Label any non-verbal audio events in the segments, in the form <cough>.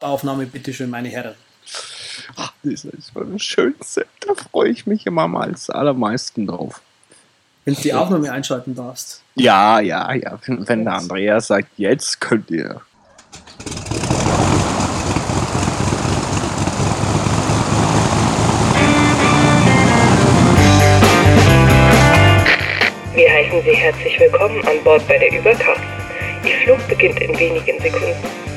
Aufnahme, bitteschön, meine Herren. Ach, das ist das Schönste. Da freue ich mich immer mal als allermeisten drauf. Wenn du die Aufnahme einschalten darfst. Ja, ja, ja. Wenn, wenn der Andreas sagt, jetzt könnt ihr. Wir heißen Sie herzlich willkommen an Bord bei der Überkraft. Ihr Flug beginnt in wenigen Sekunden.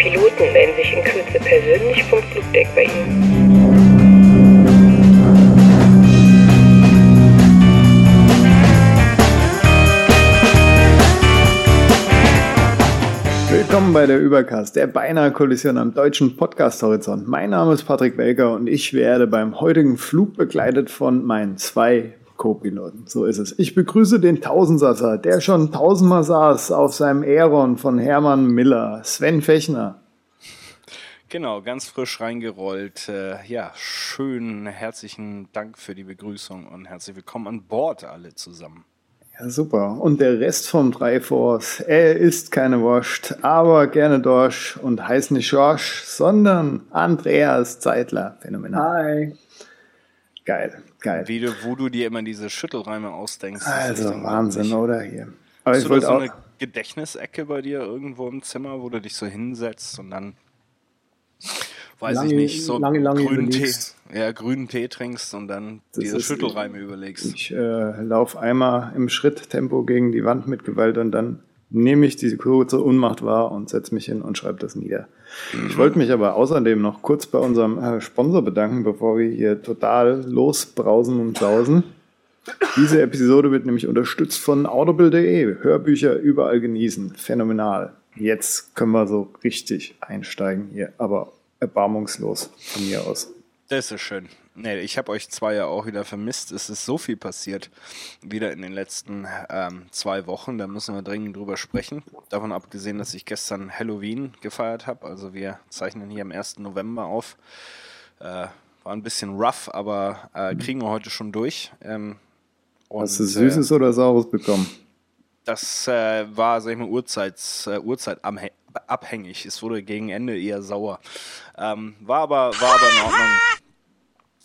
Piloten melden sich in Kürze persönlich vom Flugdeck bei Ihnen. Willkommen bei der Übercast, der beinahe Kollision am deutschen Podcast-Horizont. Mein Name ist Patrick Welker und ich werde beim heutigen Flug begleitet von meinen zwei Co-Piloten. So ist es. Ich begrüße den Tausendsasser, der schon tausendmal saß auf seinem Aeron von Hermann Miller, Sven Fechner. Genau, ganz frisch reingerollt. Äh, ja, schönen herzlichen Dank für die Begrüßung und herzlich willkommen an Bord alle zusammen. Ja, super. Und der Rest vom Dreiforce, er ist keine Wurst, aber gerne Dorsch und heißt nicht Schorsch, sondern Andreas Zeitler. Phänomenal. Hi. Geil, geil. Wie du, wo du dir immer diese Schüttelreime ausdenkst. das ist Also Wahnsinn, unglaublich. oder hier? Aber Hast ich du da so auch. eine Gedächtnisecke bei dir irgendwo im Zimmer, wo du dich so hinsetzt und dann, weiß Lange- ich nicht, so lange, lange grünen Tee, ja, grünen Tee trinkst und dann Das diese Schüttelreime überlegst. Ich äh, laufe einmal im Schritttempo gegen die Wand mit Gewalt und dann nehme ich diese kurze Unmacht wahr und setze mich hin und schreibe das nieder. Ich wollte mich aber außerdem noch kurz bei unserem äh, Sponsor bedanken, bevor wir hier total losbrausen und sausen. Diese Episode wird nämlich unterstützt von audible.de. Hörbücher überall genießen. Phänomenal. Jetzt können wir so richtig einsteigen hier, aber erbarmungslos von mir aus. Das ist schön. Nee, ich habe euch zwei ja auch wieder vermisst. Es ist so viel passiert, wieder in den letzten ähm, zwei Wochen. Da müssen wir dringend drüber sprechen. Davon abgesehen, dass ich gestern Halloween gefeiert habe. Also wir zeichnen hier am 1. November auf. Äh, war ein bisschen rough, aber äh, kriegen wir heute schon durch. Ähm, und, Hast du Süßes oder Saures bekommen? das äh, war, sag ich mal, Uhrzeits, äh, Uhrzeitabhängig. Abhängig. Es wurde gegen Ende eher sauer. Ähm, war, aber, war aber in Ordnung.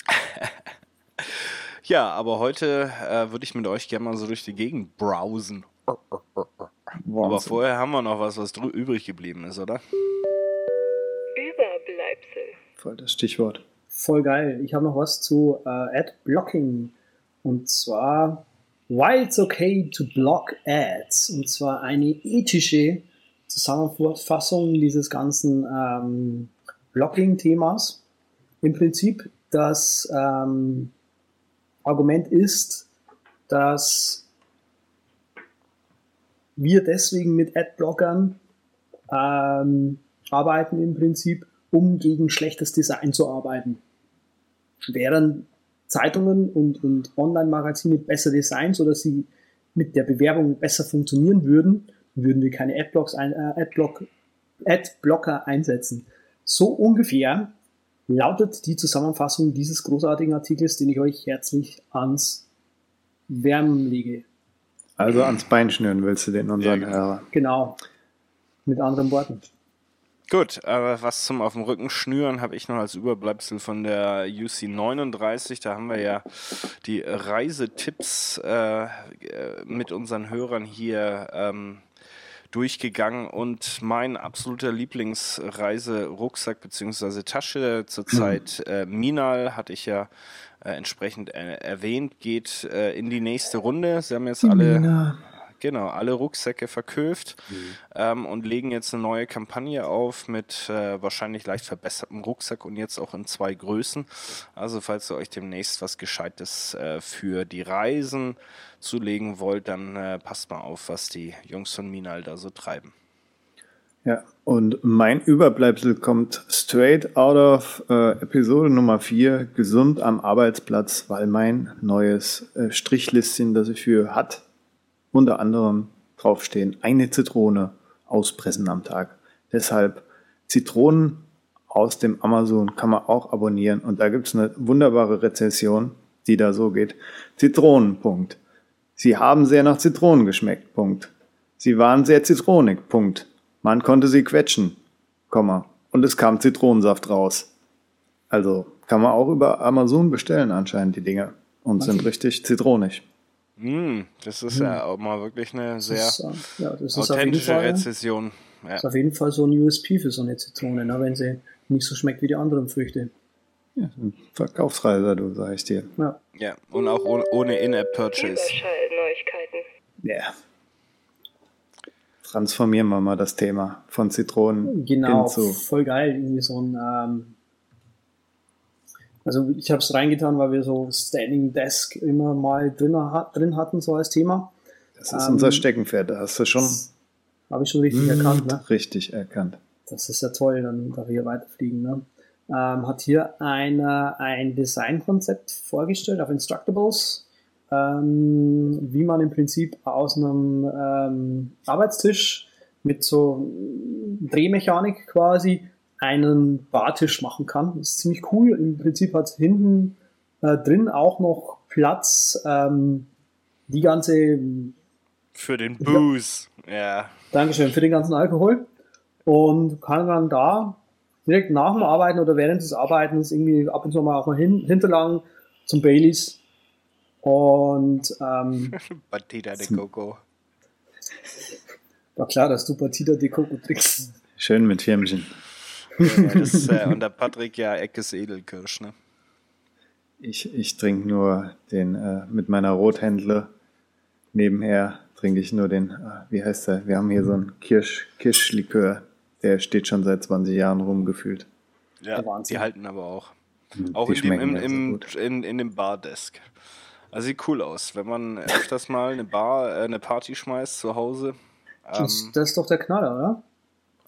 <laughs> ja, aber heute äh, würde ich mit euch gerne mal so durch die Gegend browsen. Aber Wahnsinn. vorher haben wir noch was, was übrig geblieben ist, oder? Überbleibsel. Voll das Stichwort. Voll geil. Ich habe noch was zu äh, Ad-Blocking. Und zwar, why it's okay to block ads. Und zwar eine ethische Zusammenfassung dieses ganzen ähm, Blocking-Themas. Im Prinzip, das ähm, Argument ist, dass wir deswegen mit Adblockern ähm, arbeiten im Prinzip, um gegen schlechtes Design zu arbeiten. Wären Zeitungen und, und Online-Magazine besser designt, sodass sie mit der Bewerbung besser funktionieren würden, würden wir keine Adblocks ein, äh, Adblock, Adblocker einsetzen. So ungefähr lautet die Zusammenfassung dieses großartigen Artikels, den ich euch herzlich ans Wärmen lege. Also ans Bein schnüren willst du den unseren Ja, genau. Hörer. Genau. Mit anderen Worten. Gut, aber was zum auf dem Rücken schnüren habe ich noch als Überbleibsel von der UC 39. Da haben wir ja die Reisetipps äh, äh, mit unseren Hörern hier ähm, durchgegangen und mein absoluter Lieblingsreiserucksack bzw. Tasche zurzeit äh, Minal hatte ich ja äh, entsprechend äh, erwähnt, geht äh, in die nächste Runde. Sie haben jetzt alle Genau, alle Rucksäcke verkauft ähm, und legen jetzt eine neue Kampagne auf mit äh, wahrscheinlich leicht verbessertem Rucksack und jetzt auch in zwei Größen. Also falls ihr euch demnächst was Gescheites äh, für die Reisen zulegen wollt, dann äh, passt mal auf, was die Jungs von Minal da so treiben. Ja, und mein Überbleibsel kommt straight out of äh, Episode Nummer 4, gesund am Arbeitsplatz, weil mein neues äh, Strichlistchen, das ich für hat, unter anderem draufstehen, eine Zitrone auspressen am Tag. Deshalb Zitronen aus dem Amazon kann man auch abonnieren und da gibt es eine wunderbare Rezension, die da so geht. Zitronen, Punkt. Sie haben sehr nach Zitronen geschmeckt, Punkt. Sie waren sehr zitronig, Punkt. Man konnte sie quetschen, Komma. und es kam Zitronensaft raus. Also kann man auch über Amazon bestellen anscheinend die Dinge und sind richtig zitronig. Mm, das ist ja auch mal wirklich eine sehr Das ist, äh, ja, das ist auf jeden authentische Fall, Rezession. Ja. ist auf jeden Fall so ein USP für so eine Zitrone, ne, wenn sie nicht so schmeckt wie die anderen Früchte. Ja, ein Verkaufsreiser, du sag ich dir. Ja. ja, und auch ohne, ohne In-App-Purchase. Ja. Transformieren wir mal das Thema von Zitronen Genau, hin zu. voll geil. Irgendwie so ein, ähm, also ich habe es reingetan, weil wir so Standing Desk immer mal drin, drin hatten, so als Thema. Das ist ähm, unser Steckenpferd, da hast du schon Habe ich schon richtig erkannt, ne? richtig erkannt. Das ist ja toll, dann darf ich hier weiterfliegen. Ne? Ähm, hat hier eine, ein Designkonzept vorgestellt auf Instructables, ähm, wie man im Prinzip aus einem ähm, Arbeitstisch mit so Drehmechanik quasi einen Bartisch machen kann. Das ist ziemlich cool. Im Prinzip hat hinten äh, drin auch noch Platz, ähm, die ganze Für den Booze. Ja. Dankeschön für den ganzen Alkohol und kann dann da direkt nach dem Arbeiten oder während des Arbeitens irgendwie ab und zu mal auch mal hin, hinterlangen zum Baileys und ähm, <laughs> Batida de Coco. war klar, dass du Partida de Coco trinkst. Schön mit Firmchen. Ja, das, äh, <laughs> und der Patrick ja Eckes Edelkirsch, ne? Ich, ich trinke nur den äh, mit meiner Rothändle. Nebenher trinke ich nur den, äh, wie heißt der? Wir haben hier so einen Kirsch, Kirschlikör. Der steht schon seit 20 Jahren rumgefühlt. Ja, die halten aber auch. Die Auch in dem, im, so im, in, in dem Bardesk. Also sieht cool aus, wenn man öfters mal eine Bar, äh, eine Party schmeißt zu Hause. Ähm, Das, das ist doch der Knaller, oder?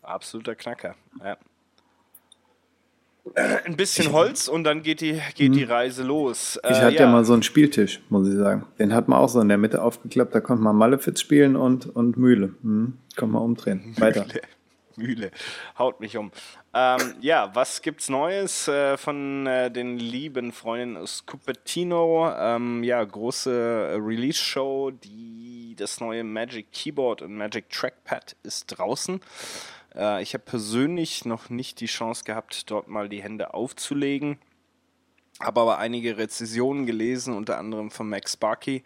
absoluter Knacker. Ja. Ein bisschen Holz und dann geht die, geht die Reise los. Ich Äh, hatte ja. mal so einen Spieltisch, muss ich sagen. Den hat man auch so in der Mitte aufgeklappt. Da konnte man Malefiz spielen und, und Mühle. Hm, kann man umdrehen. <laughs> Weiter. Mühle. Mühle. Haut mich um. Ähm, ja, was gibt's Neues äh, von äh, den lieben Freunden aus Cupertino? Ähm, ja, große äh, Release-Show. Die, das neue Magic Keyboard und Magic Trackpad ist draußen. Äh, ich habe persönlich noch nicht die Chance gehabt, dort mal die Hände aufzulegen. Habe aber einige Rezensionen gelesen, unter anderem von Max Sparky,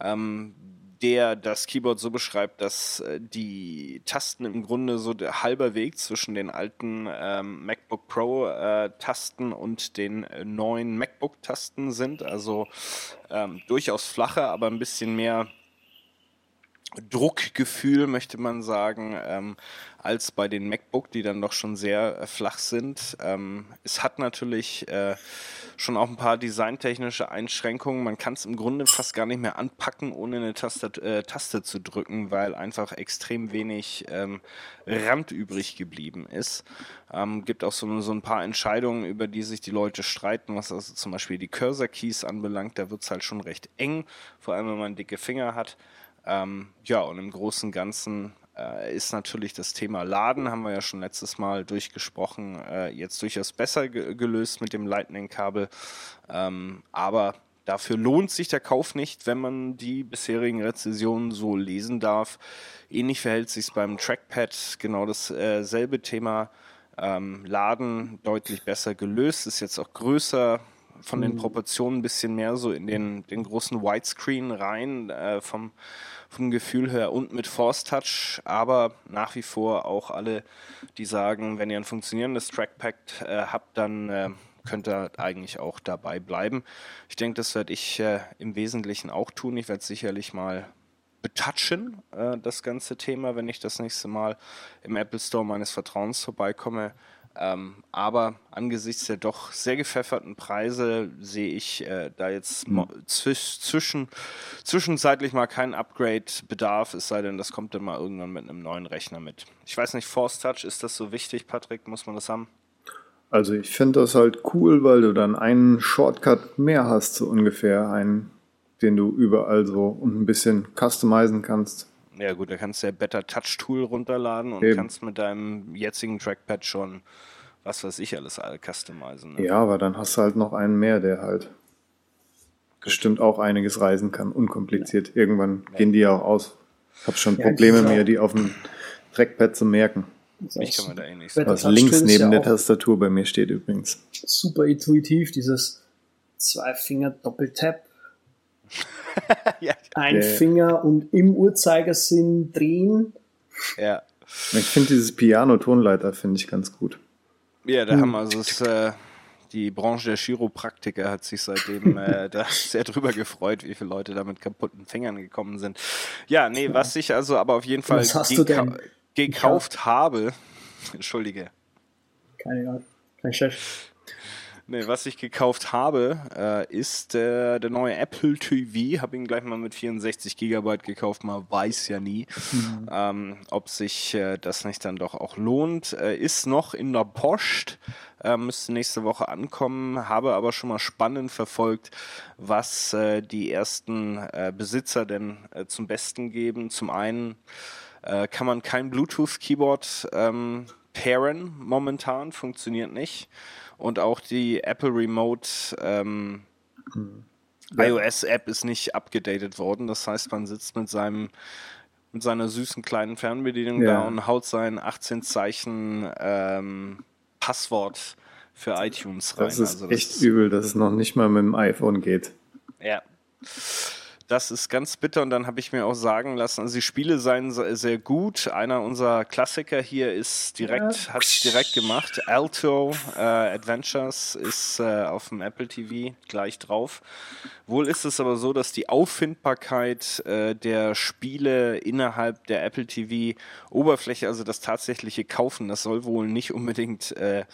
ähm, der das Keyboard so beschreibt, dass äh, die Tasten im Grunde so der halber Weg zwischen den alten ähm, MacBook Pro äh, Tasten und den äh, neuen MacBook Tasten sind. Also ähm, durchaus flacher, aber ein bisschen mehr Druckgefühl, möchte man sagen, ähm, als bei den MacBook, die dann doch schon sehr äh, flach sind. Ähm, es hat natürlich äh, schon auch ein paar designtechnische Einschränkungen. Man kann es im Grunde fast gar nicht mehr anpacken, ohne eine Taste, äh, Taste zu drücken, weil einfach extrem wenig ähm, Rand übrig geblieben ist. Ähm, gibt auch so, so ein paar Entscheidungen, über die sich die Leute streiten, was also zum Beispiel die Cursor-Keys anbelangt. Da wird es halt schon recht eng, vor allem wenn man dicke Finger hat. Ähm, ja, und im Großen und Ganzen äh, ist natürlich das Thema Laden, haben wir ja schon letztes Mal durchgesprochen, äh, jetzt durchaus besser ge gelöst mit dem Lightning-Kabel. Ähm, aber dafür lohnt sich der Kauf nicht, wenn man die bisherigen Rezensionen so lesen darf. Ähnlich verhält sich beim Trackpad, genau dasselbe Thema. Ähm, Laden deutlich besser gelöst, ist jetzt auch größer, von den Proportionen ein bisschen mehr so in den, den großen Widescreen rein, äh, vom, vom Gefühl her und mit Force Touch, aber nach wie vor auch alle, die sagen, wenn ihr ein funktionierendes Trackpad äh, habt, dann äh, könnt ihr eigentlich auch dabei bleiben. Ich denke, das werde ich äh, im Wesentlichen auch tun. Ich werde sicherlich mal betatschen, äh, das ganze Thema, wenn ich das nächste Mal im Apple Store meines Vertrauens vorbeikomme. Ähm, aber angesichts der doch sehr gepfefferten Preise sehe ich äh, da jetzt zwisch, zwischen, zwischenzeitlich mal keinen Upgrade-Bedarf, es sei denn, das kommt dann mal irgendwann mit einem neuen Rechner mit. Ich weiß nicht, Force Touch, ist das so wichtig, Patrick? Muss man das haben? Also ich finde das halt cool, weil du dann einen Shortcut mehr hast, so ungefähr. Einen, den du überall so und ein bisschen customizen kannst. Ja gut, da kannst du ja Better Touch Tool runterladen und Eben. kannst mit deinem jetzigen Trackpad schon, was weiß ich, alles all customizen. Ne? Ja, aber dann hast du halt noch einen mehr, der halt bestimmt auch einiges reisen kann, unkompliziert. Irgendwann gehen die ja auch aus. Ich habe schon Ja, Probleme, mir die auf dem Trackpad zu merken. Mich kann man da eh nicht Was links neben ja der Tastatur bei mir steht übrigens. super intuitiv, dieses zwei Finger Doppeltap, <laughs> ja, ein Ja. Finger und im Uhrzeigersinn drehen. ja. Ich finde dieses Piano-Tonleiter finde ich ganz gut. Ja, da Hm. haben also es, äh, die Branche der Chiropraktiker hat sich seitdem <laughs> äh, da sehr drüber gefreut, wie viele Leute da mit kaputten Fingern gekommen sind. Ja, nee, was ich also aber auf jeden Fall denn? gekauft habe, <laughs> entschuldige, Keine Ahnung, kein Chef. Nee, was ich gekauft habe, äh, ist äh, der neue Apple TV. Habe ihn gleich mal mit 64 Gigabyte gekauft. Man weiß ja nie, ähm, ob sich äh, das nicht dann doch auch lohnt. Äh, ist noch in der Post, äh, müsste nächste Woche ankommen. Habe aber schon mal spannend verfolgt, was äh, die ersten Besitzer denn zum Besten geben. Zum einen kann man kein Bluetooth-Keyboard ähm, pairen momentan, funktioniert nicht. Und auch die Apple Remote ähm, iOS-App ist nicht abgedatet worden. Das heißt, man sitzt mit seinem mit seiner süßen kleinen Fernbedienung Ja. da und haut sein 18 Zeichen ähm, Passwort für iTunes rein. Das ist Also echt übel, dass es noch nicht mal mit dem iPhone geht. ja. Das ist ganz bitter und dann habe ich mir auch sagen lassen, also die Spiele seien se- sehr gut. Einer unserer Klassiker hier ist direkt, hat es direkt gemacht. Alto äh, Adventures ist äh, auf dem Apple TV gleich drauf. Wohl ist es aber so, dass die Auffindbarkeit äh, der Spiele innerhalb der Apple TV Oberfläche, also das tatsächliche Kaufen, das soll wohl nicht unbedingt äh,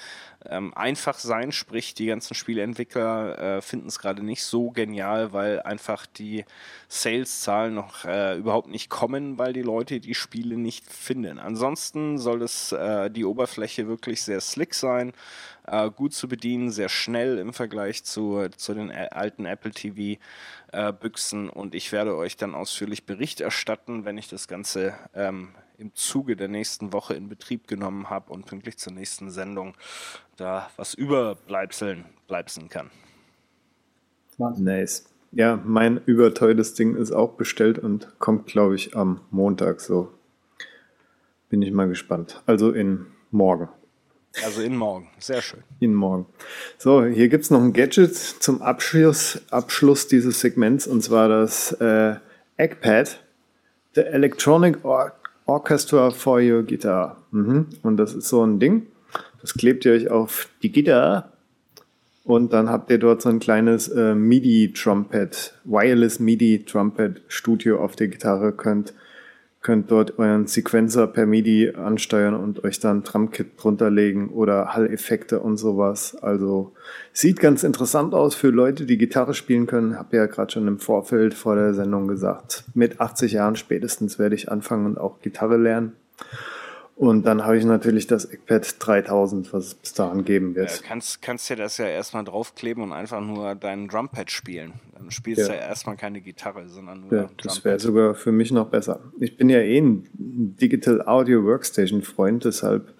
ähm, einfach sein, sprich die ganzen Spieleentwickler äh, finden es gerade nicht so genial, weil einfach die Sales-Zahlen noch äh, überhaupt nicht kommen, weil die Leute die Spiele nicht finden. Ansonsten soll es äh, die Oberfläche wirklich sehr slick sein, äh, gut zu bedienen, sehr schnell im Vergleich zu, zu den äh, alten Apple TV äh, und ich werde euch dann ausführlich Bericht erstatten, wenn ich das Ganze ähm, im Zuge der nächsten Woche in Betrieb genommen habe und pünktlich zur nächsten Sendung da was überbleibseln bleibseln kann. Nice. Ja, mein überteures Ding ist auch bestellt und kommt, glaube ich, am Montag so. Bin ich mal gespannt. Also in morgen. Also in morgen. Sehr schön. In morgen. So, hier gibt es noch ein Gadget zum Abschluss, Abschluss dieses Segments und zwar das äh, Eggpad, The Electronic Or Orchestra for Your Guitar. Mhm. Und das ist so ein Ding, das klebt ihr euch auf die Gitarre und dann habt ihr dort so ein kleines äh, MIDI-Trumpet, Wireless MIDI-Trumpet-Studio auf der Gitarre, könnt, könnt dort euren Sequencer per MIDI ansteuern und euch dann Drumkit drunter legen oder Hall-Effekte und sowas. Also sieht ganz interessant aus für Leute, die Gitarre spielen können. Hab ja gerade schon im Vorfeld vor der Sendung gesagt. Mit 80 Jahren spätestens werde ich anfangen und auch Gitarre lernen. Und dann habe ich natürlich das Eggpad 3000, was es bis dahin geben wird. kannst, kannst dir das ja erstmal draufkleben und einfach nur deinen Drumpad spielen. Dann spielst du Ja. ja erstmal keine Gitarre, sondern nur Ja, das wäre sogar für mich noch besser. Ich bin ja eh ein Digital Audio Workstation Freund, deshalb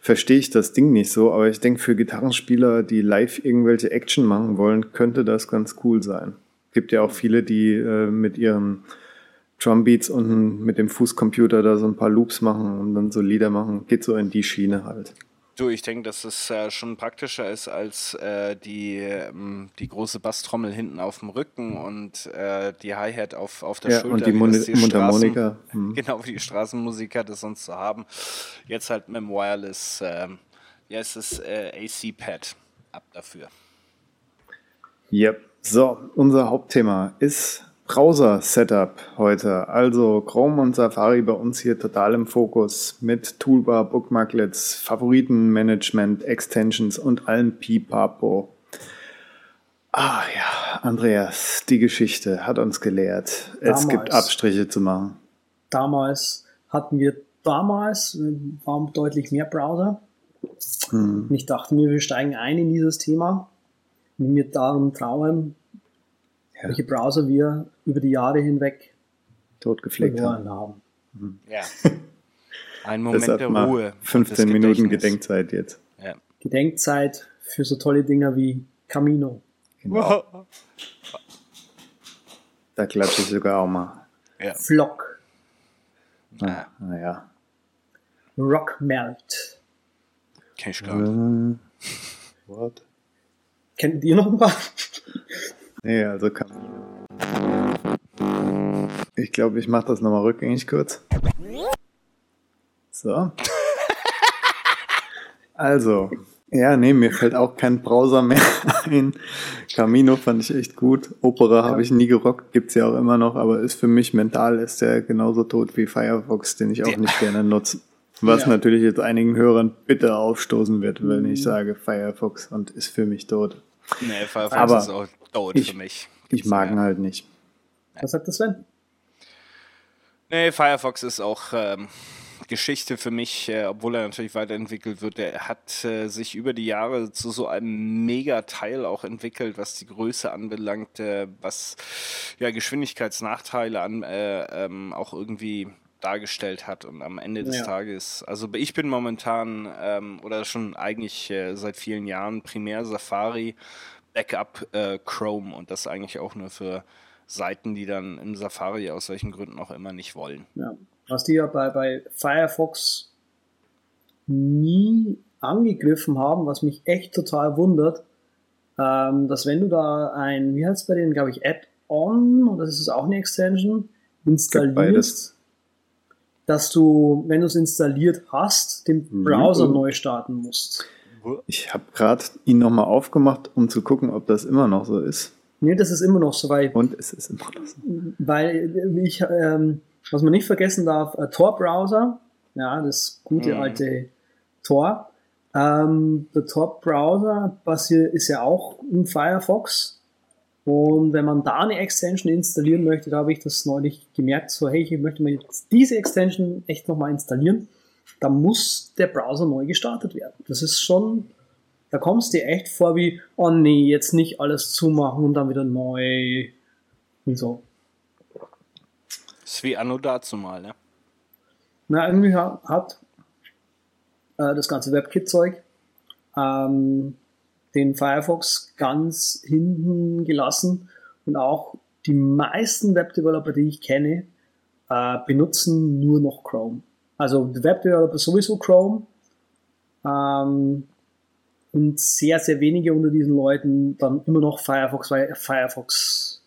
verstehe ich das Ding nicht so. Aber ich denke, für Gitarrenspieler, die live irgendwelche Action machen wollen, könnte das ganz cool sein. Gibt ja auch viele, die äh, mit ihren Drumbeats und mit dem Fußcomputer da so ein paar Loops machen und dann so Lieder machen. Geht so in die Schiene halt. Du, ich denke, dass es äh, schon praktischer ist als äh, die, ähm, die große Basstrommel hinten auf dem Rücken und äh, die Hi-Hat auf, auf der Ja, Schulter. und die das Mundharmonika. Mhm. <laughs> Genau, wie die Straßenmusiker das sonst so haben. Jetzt halt mit dem Wireless, ja, es ist AC-Pad. Ab dafür. Yep. So, unser Hauptthema ist Browser-Setup heute. Also Chrome und Safari bei uns hier total im Fokus mit Toolbar, Bookmarklets, Favoritenmanagement, Extensions und allen Pipapo. Ah ja, Andreas, die Geschichte hat uns gelehrt. Es Damals. gibt Abstriche zu machen. Damals hatten wir damals waren deutlich mehr Browser. Hm. Und ich dachte mir, wir steigen ein in dieses Thema mir darum trauern, Ja. welche Browser wir über die Jahre hinweg Totgefleckt haben. verloren haben. Ja. <laughs> Ein Moment der Ruhe. und 15 des Minuten. Gedenkzeit jetzt. Ja. Gedenkzeit für so tolle Dinger wie Camino. Genau. Da klatsche ich sogar auch mal. ja. Flock. Ah, naja. Rock Melt. Kenn ich gar nicht. Äh, what? Kennt ihr noch ein paar? Nee, also kann. Ich glaube, ich mache das nochmal rückgängig kurz. So. Also, ja, nee, mir fällt auch kein Browser mehr <laughs> ein. Camino fand ich echt gut. Opera habe ich nie gerockt, gibt's ja auch immer noch, aber ist für mich mental ist der genauso tot wie Firefox, den ich auch nicht gerne nutze. Was Ja. natürlich jetzt einigen Hörern bitter aufstoßen wird, wenn ich sage Firefox und ist für mich tot. Nee, Firefox Aber ist auch tot ich- für mich. Ich mag ihn halt nicht. Was sagt das Sven? Nee, Firefox ist auch ähm, Geschichte für mich, äh, obwohl er natürlich weiterentwickelt wird. Er hat äh, sich über die Jahre zu so einem Megateil auch entwickelt, was die Größe anbelangt, äh, was ja Geschwindigkeitsnachteile an, äh, ähm, auch irgendwie dargestellt hat und am Ende des Ja. Tages, also ich bin momentan ähm, oder schon eigentlich äh, seit vielen Jahren primär Safari, Backup äh, Chrome und das eigentlich auch nur für Seiten, die dann im Safari aus welchen Gründen auch immer nicht wollen. Ja. Was die ja bei, bei Firefox nie angegriffen haben, was mich echt total wundert, ähm, dass wenn du da ein, wie heißt es bei denen, glaube ich, Add-on, oder das ist auch eine Extension, installierst, dass du, wenn du es installiert hast, den Mhm. Browser neu starten musst. Ich habe gerade ihn nochmal aufgemacht, um zu gucken, ob das immer noch so ist. Nee, das ist immer noch so, weil Und es ist immer noch so. weil ich, ähm, was man nicht vergessen darf, äh, Tor-Browser, ja, das gute Mhm. alte Tor. Ähm, der Tor-Browser ist ja auch im Firefox. Und wenn man da eine Extension installieren möchte, da habe ich das neulich gemerkt, so hey, ich möchte mir jetzt diese Extension echt nochmal installieren, da muss der Browser neu gestartet werden. Das ist schon, da kommst du dir echt vor wie, oh nee, jetzt nicht alles zumachen und dann wieder neu und so. Ist wie Anno dazu mal, ne? Na, irgendwie ha- hat äh, das ganze WebKit-Zeug ähm, den Firefox ganz hinten gelassen und auch die meisten Webdeveloper, die ich kenne, äh, benutzen nur noch Chrome. Also Webdeveloper sowieso Chrome ähm, und sehr, sehr wenige unter diesen Leuten dann immer noch Firefox, weil Firefox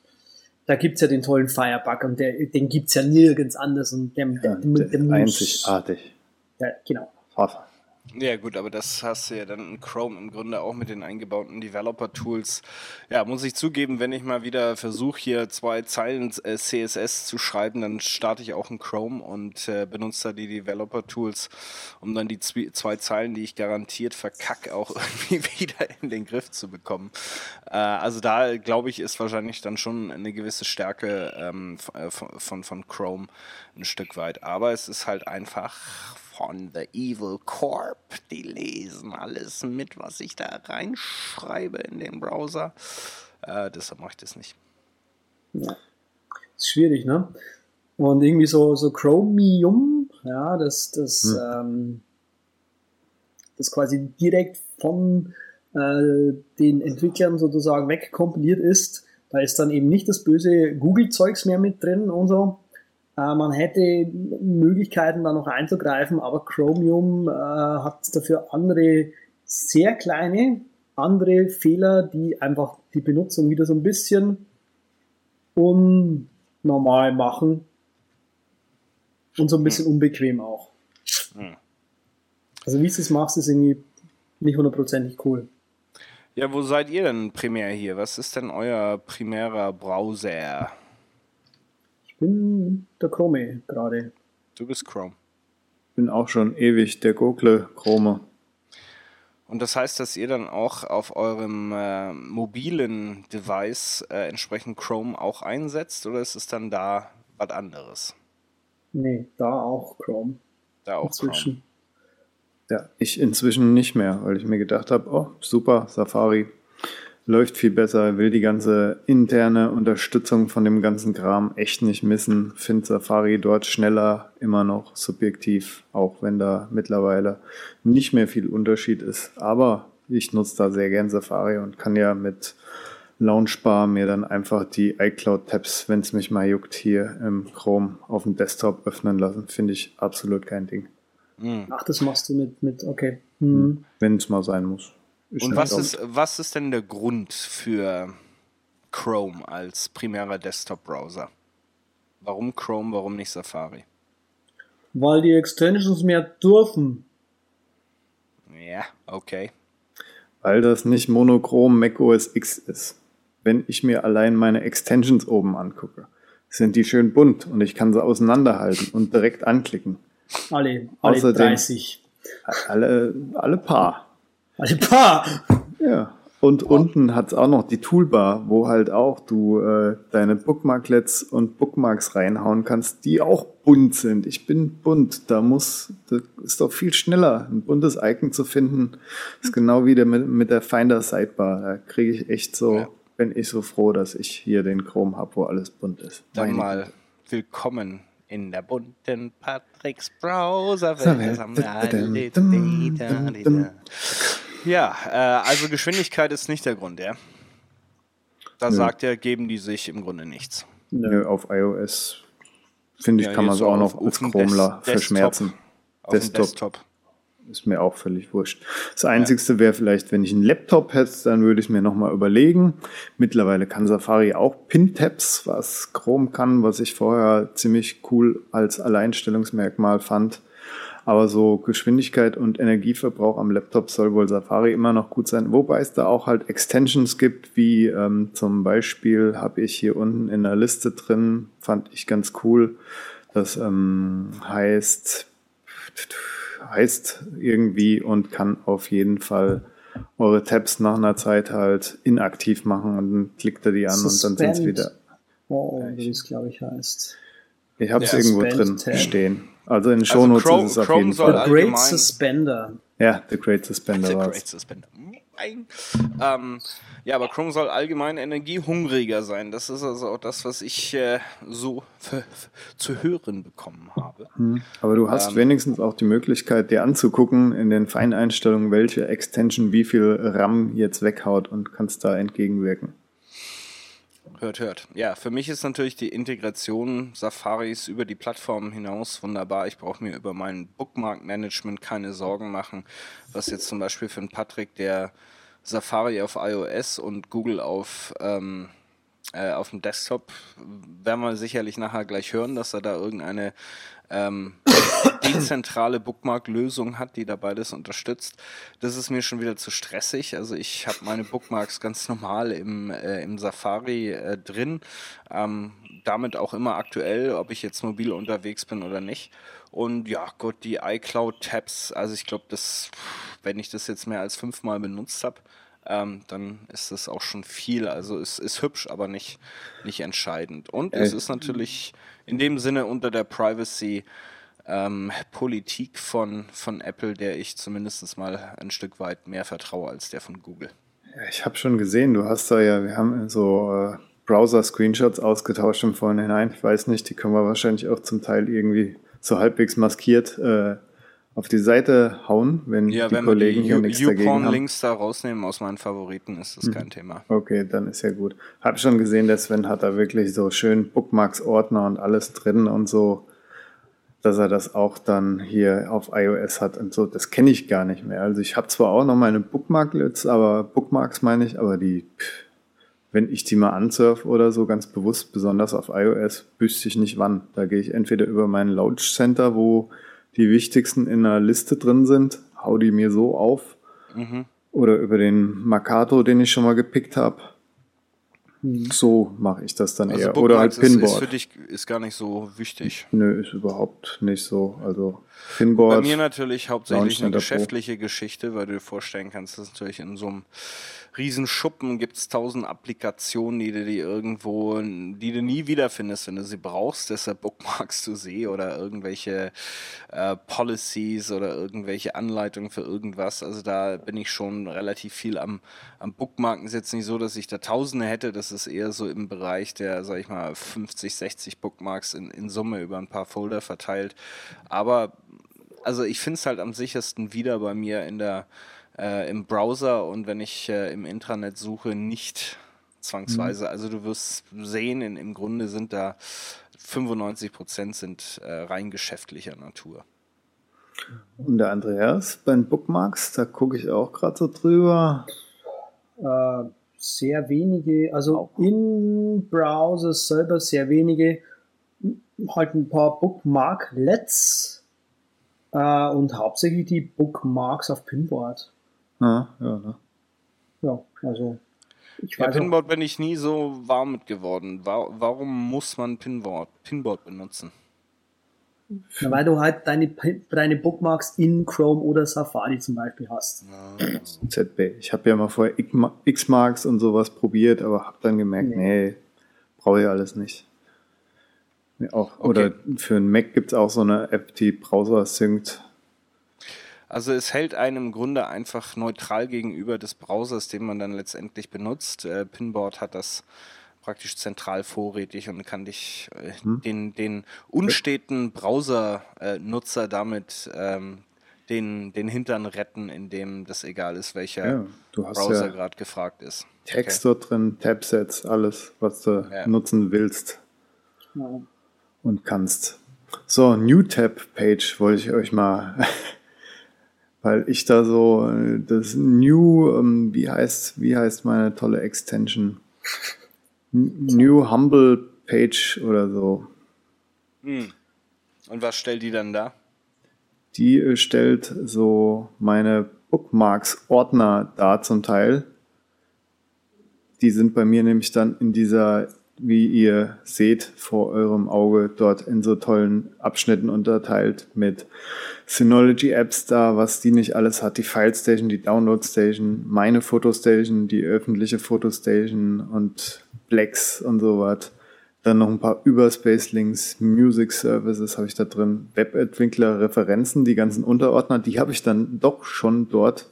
da gibt's ja den tollen Firebug und der, den gibt's ja nirgends anders und der, Ja, der, der, der einzigartig. Ja, genau. Pfeffer. Ja gut, aber das hast du ja dann in Chrome im Grunde auch mit den eingebauten Developer-Tools. Ja, muss ich zugeben, wenn ich mal wieder versuche, hier zwei Zeilen äh, CSS zu schreiben, dann starte ich auch in Chrome und äh, benutze da die Developer-Tools, um dann die zwei Zeilen, die ich garantiert verkack, auch <laughs> irgendwie wieder in den Griff zu bekommen. Äh, also da, glaube ich, ist wahrscheinlich dann schon eine gewisse Stärke ähm, f- äh, von, von, von Chrome ein Stück weit. Aber es ist halt einfach von The Evil Corp. Die lesen alles mit, was ich da reinschreibe in den Browser. Äh, deshalb mache ich das nicht. Ja. Ist schwierig, ne? Und irgendwie so, so Chromium, ja, das, das, ähm, das quasi direkt von äh, den Entwicklern sozusagen wegkompiliert ist. Da ist dann eben nicht das böse Google-Zeugs mehr mit drin und so. Äh, man hätte Möglichkeiten da noch einzugreifen, aber Chromium äh, hat dafür andere, sehr kleine, andere Fehler, die einfach die Benutzung wieder so ein bisschen unnormal machen und so ein bisschen unbequem auch. Hm. Also wie du es machst, ist irgendwie nicht hundertprozentig cool. Ja, wo seid ihr denn primär hier? Was ist denn euer primärer Browser? Ich bin der Chrome gerade. Du bist Chrome. Bin auch schon ewig der Google Chrome. Und das heißt, dass ihr dann auch auf eurem äh, mobilen Device äh, entsprechend Chrome auch einsetzt oder ist es dann da was anderes? Nee, da auch Chrome. Da auch Chrome. Inzwischen. Ja, ich inzwischen nicht mehr, weil ich mir gedacht habe, oh, super, Safari läuft viel besser, will die ganze interne Unterstützung von dem ganzen Kram echt nicht missen, finde Safari dort schneller, immer noch subjektiv, auch wenn da mittlerweile nicht mehr viel Unterschied ist. Aber ich nutze da sehr gern Safari und kann ja mit Launchbar mir dann einfach die iCloud-Tabs, wenn es mich mal juckt, hier im Chrome auf dem Desktop öffnen lassen. Finde ich absolut kein Ding. Mhm. Ach, das machst du mit, mit okay. Mhm. Wenn es mal sein muss. Ich Und was ist, was ist denn der Grund für Chrome als primärer Desktop-Browser? Warum Chrome, warum nicht Safari? Weil die Extensions mehr dürfen. Ja, okay. Weil das nicht monochrom Mac OS X ist. Wenn ich mir allein meine Extensions oben angucke, sind die schön bunt und ich kann sie auseinanderhalten und direkt anklicken. Alle, alle Außerdem, 30. Alle, alle paar. Alle paar. Ja. Und oh. unten hat es auch noch die Toolbar, wo halt auch du äh, deine Bookmarklets und Bookmarks reinhauen kannst, die auch bunt sind. Ich bin bunt. Da muss, das ist doch viel schneller, ein buntes Icon zu finden. ist genau wie der mit, mit der Finder Sidebar. Da kriege ich echt so, ja. bin ich so froh, dass ich hier den Chrome habe, wo alles bunt ist. Dann Meine mal willkommen in der bunten Patricks Browser. Ja, äh, also Geschwindigkeit ist nicht der Grund, ja. Da Nö. sagt er, geben die sich im Grunde nichts. Nö, auf iOS finde ich, ja, kann man so auch noch als Chromler verschmerzen. Auf Desktop. Desktop. Ist mir auch völlig wurscht. Das Einzige wäre vielleicht, wenn ich einen Laptop hätte, dann würde ich mir nochmal überlegen. Mittlerweile kann Safari auch Pin-Tabs, was Chrome kann, was ich vorher ziemlich cool als Alleinstellungsmerkmal fand. Aber so Geschwindigkeit und Energieverbrauch am Laptop soll wohl Safari immer noch gut sein. Wobei es da auch halt Extensions gibt, wie ähm, zum Beispiel habe ich hier unten in der Liste drin, fand ich ganz cool. Das ähm, heißt, heißt irgendwie und kann auf jeden Fall eure Tabs nach einer Zeit halt inaktiv machen und dann klickt er die an Suspend. und dann sind es wieder. Oh, wie es glaube ich heißt. Ich habe es irgendwo drin Tab. stehen. Also in den also Shownotes also ist es auf Chrome jeden Fall. The Great Suspender. Ja, The Great Suspender war Great Suspender. Ähm, ja, aber Chrome soll allgemein energiehungriger sein. Das ist also auch das, was ich äh, so zu hören bekommen habe. Hm. Aber du hast ähm, wenigstens auch die Möglichkeit, dir anzugucken in den Feineinstellungen, welche Extension wie viel RAM jetzt weghaut und kannst da entgegenwirken. Hört, hört. Ja, für mich ist natürlich die Integration Safaris über die Plattformen hinaus wunderbar. Ich brauche mir über mein Bookmark-Management keine Sorgen machen, was jetzt zum Beispiel für einen Patrick, der Safari auf iOS und Google auf, ähm, äh, auf dem Desktop, werden wir sicherlich nachher gleich hören, dass er da irgendeine ähm, dezentrale Bookmark-Lösung hat, die da beides unterstützt. Das ist mir schon wieder zu stressig. Also ich habe meine Bookmarks ganz normal im, äh, im Safari äh, drin. Ähm, damit auch immer aktuell, ob ich jetzt mobil unterwegs bin oder nicht. Und ja, Gott, die iCloud-Tabs, also ich glaube, das, wenn ich das jetzt mehr als fünfmal benutzt habe, ähm, dann ist das auch schon viel. Also es ist hübsch, aber nicht, nicht entscheidend. Und äh, es ist natürlich in dem Sinne unter der Privacy ähm, Politik von, von Apple, der ich zumindest mal ein Stück weit mehr vertraue als der von Google. Ich habe schon gesehen, du hast da ja, wir haben so äh, Browser-Screenshots ausgetauscht im Vorhinein. Ich weiß nicht, die können wir wahrscheinlich auch zum Teil irgendwie so halbwegs maskiert äh, auf die Seite hauen, wenn ja, die wenn Kollegen die hier nichts dagegen haben. Links da rausnehmen aus meinen Favoriten, ist das hm. kein Thema. Okay, dann ist ja gut. Hab schon gesehen, der Sven hat da wirklich so schön Bookmarks-Ordner und alles drin und so, dass er das auch dann hier auf iOS hat und so. Das kenne ich gar nicht mehr. Also ich habe zwar auch noch meine Bookmarklets, aber Bookmarks meine ich, aber die, wenn ich die mal ansurfe oder so, ganz bewusst, besonders auf iOS, wüsste ich nicht wann. Da gehe ich entweder über meinen Launch Center, wo die wichtigsten in einer Liste drin sind, hau die mir so auf. Mhm. Oder über den Makato, den ich schon mal gepickt habe. Mhm. So mache ich das dann also eher. Oder halt Pinboard. Ist, ist für dich ist gar nicht so wichtig. Nö, ist überhaupt nicht so. Also Pinboard. Bei mir natürlich hauptsächlich eine geschäftliche. Geschichte, weil du dir vorstellen kannst, dass natürlich in so einem Riesenschuppen gibt es tausend Applikationen, die du die irgendwo, die du nie wiederfindest, wenn du sie brauchst. Deshalb bookmarkst du sie oder irgendwelche äh, Policies oder irgendwelche Anleitungen für irgendwas. Also da bin ich schon relativ viel am, am Bookmarken. Ist jetzt nicht so, dass ich da Tausende hätte. Das ist eher so im Bereich der, sag ich mal, 50, 60 Bookmarks in, in Summe über ein paar Folder verteilt. Aber also ich finde es halt am sichersten wieder bei mir in der äh, im Browser und wenn ich äh, im Intranet suche, nicht zwangsweise. Mhm. Also du wirst sehen, in, im Grunde sind da 95 Prozent sind äh, rein geschäftlicher Natur. Und der Andreas, bei den Bookmarks, da gucke ich auch gerade so drüber. Äh, sehr wenige, also in Browser selber sehr wenige, halt ein paar Bookmarklets äh, und hauptsächlich die Bookmarks auf Pinboard. Ja, ja, ne? Ja, also ich Ja, weiß auch, Pinboard bin ich nie so warm mit geworden. Wa- Warum muss man Pinboard, Pinboard benutzen? na, weil du halt deine, deine Bookmarks in Chrome oder Safari zum Beispiel hast. ZB. Ich habe ja mal vorher Xma- X-Marks und sowas probiert, aber habe dann gemerkt, Nee. nee, brauche ich alles nicht. Ja, auch, Oder für einen Mac gibt es auch so eine App, die Browser synkt. Also es hält einem im Grunde einfach neutral gegenüber des Browsers, den man dann letztendlich benutzt. Äh, Pinboard hat das praktisch zentral vorrätig und kann dich äh, den, den unsteten Browser-Nutzer damit ähm, den, den Hintern retten, indem das egal ist, welcher Ja, du hast Browser ja gerade gefragt ist. Text dort drin, Tabsets, alles, was du Ja. nutzen willst Ja. Und kannst. So, New Tab Page wollte ich euch mal, <laughs> weil ich da so das New, ähm, wie heißt, wie heißt meine tolle Extension? New Humble Page oder so. Hm. Und was stellt die dann da? Die äh, stellt so meine Bookmarks-Ordner dar zum Teil. Die sind bei mir nämlich dann in dieser, wie ihr seht, vor eurem Auge dort in so tollen Abschnitten unterteilt mit Synology-Apps da, was die nicht alles hat, die File-Station, die Download-Station, meine Fotostation, die öffentliche Fotostation und Plex und so was. Dann noch ein paar Überspace-Links, Music Services habe ich da drin, Webentwickler, Referenzen, die ganzen Unterordner, die habe ich dann doch schon dort,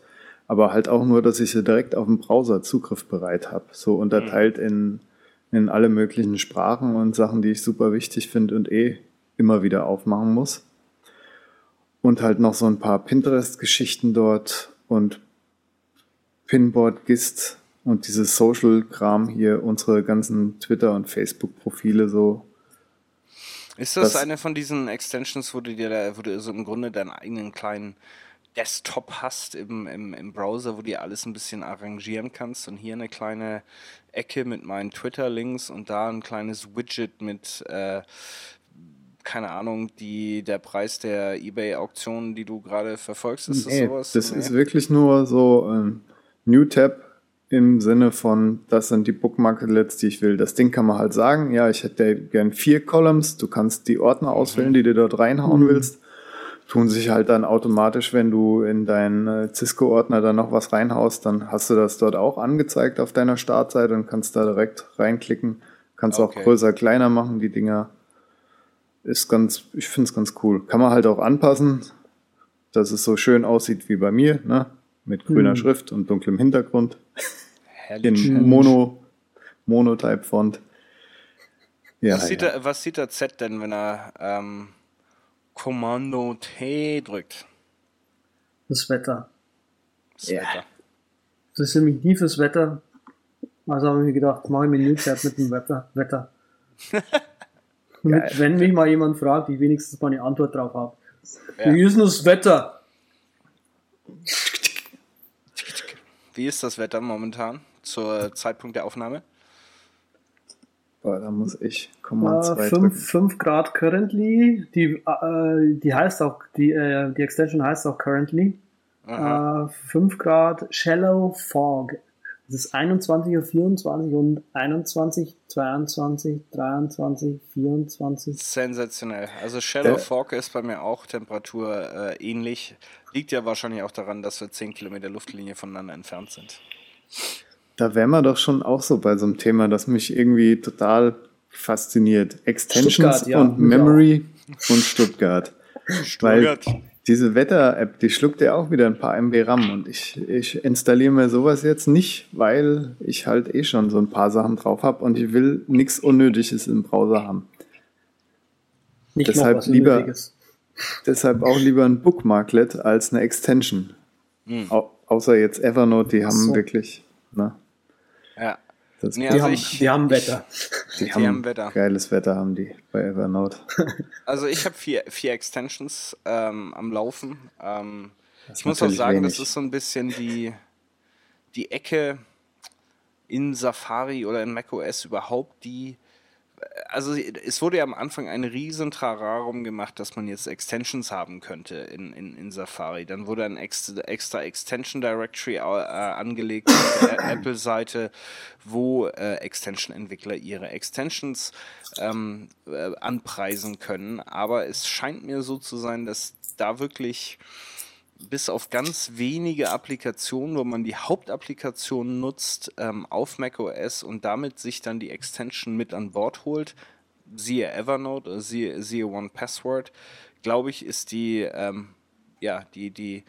aber halt auch nur, dass ich sie direkt auf dem Browser zugriffbereit habe. So unterteilt in, in alle möglichen Sprachen und Sachen, die ich super wichtig finde und eh immer wieder aufmachen muss. Und halt noch so ein paar Pinterest-Geschichten dort und Pinboard, Gist und dieses Social-Kram hier, unsere ganzen Twitter- und Facebook-Profile so. Ist das, Das- eine von diesen Extensions, wo du dir da, wo du so im Grunde deinen eigenen kleinen Desktop hast im, im, im Browser, wo du alles ein bisschen arrangieren kannst und hier eine kleine Ecke mit meinen Twitter-Links und da ein kleines Widget mit, äh, keine Ahnung, die, der Preis der Ebay-Auktionen, die du gerade verfolgst, ist das Nee, sowas? das Nee? ist wirklich nur so ein New Tab im Sinne von, das sind die Bookmarklets, die ich will. Das Ding kann man halt sagen, ja, ich hätte gern vier Columns, du kannst die Ordner auswählen, die du dort reinhauen willst. Tun sich halt dann automatisch, wenn du in deinen äh, Cisco-Ordner dann noch was reinhaust, dann hast du das dort auch angezeigt auf deiner Startseite und kannst da direkt reinklicken. Kannst auch Okay. größer, kleiner machen, die Dinger. Ist ganz, ich finde es ganz cool. Kann man halt auch anpassen, dass es so schön aussieht wie bei mir, ne? Mit grüner Mhm. Schrift und dunklem Hintergrund. Herrlich. In Mono, Monotype-Font. Ja, was, sieht ja. Der, was sieht der Z denn, wenn er ähm, Kommando T drückt? Das Wetter. Das Ja. Wetter. Das ist nämlich nie fürs Wetter. Also habe ich mir gedacht, mache ich mir Newstab mit dem Wetter. Wetter. <laughs> mit, wenn mich mal jemand fragt, ich wenigstens mal eine Antwort drauf habe. Ja. Wie ist denn das Wetter? Wie ist das Wetter momentan zur Zeitpunkt der Aufnahme? Boah, da muss ich Komma 2 Äh, drücken. 5, 5 Grad currently. Die, äh, die heißt auch, die, äh, die Extension heißt auch currently. Aha. Äh, 5 Grad Shallow Fog. Das ist 21 Uhr 24 und 21, 22, 23, 24. Sensationell. Also Shallow Fork ist bei mir auch Temperatur äh, ähnlich. Liegt ja wahrscheinlich auch daran, dass wir 10 Kilometer Luftlinie voneinander entfernt sind. Da wären wir doch schon auch so bei so einem Thema, das mich irgendwie total fasziniert. Extensions Stuttgart, ja, und Memory und Stuttgart. Weil Stuttgart. diese Wetter-App, die schluckt ja auch wieder ein paar MB RAM und ich, ich installiere mir sowas jetzt nicht, weil ich halt eh schon so ein paar Sachen drauf habe und ich will nichts Unnötiges im Browser haben. Nicht Deshalb noch was lieber- Unnötiges. Deshalb auch lieber ein Bookmarklet als eine Extension. Hm. Au außer jetzt Evernote, die haben so. wirklich, ne? Ja. Das Nee, Die, also haben, ich- die haben Wetter. die, die haben, haben Wetter. geiles Wetter haben die bei Evernote. <laughs> Also ich habe vier, vier Extensions ähm, am Laufen. Ähm, ich muss auch sagen, wenig. das ist so ein bisschen die, die Ecke in Safari oder in macOS überhaupt, die also es wurde ja am Anfang ein riesen Trararum gemacht, dass man jetzt Extensions haben könnte in, in, in Safari. Dann wurde ein extra, extra Extension Directory äh, angelegt auf der <coughs> Apple-Seite, wo äh, Extension-Entwickler ihre Extensions ähm, äh, anpreisen können. Aber es scheint mir so zu sein, dass da wirklich bis auf ganz wenige Applikationen, wo man die Hauptapplikation nutzt ähm, auf macOS und damit sich dann die Extension mit an Bord holt, siehe Evernote, oder siehe, siehe One Password, glaube ich, ist die, ähm, ja, die, die,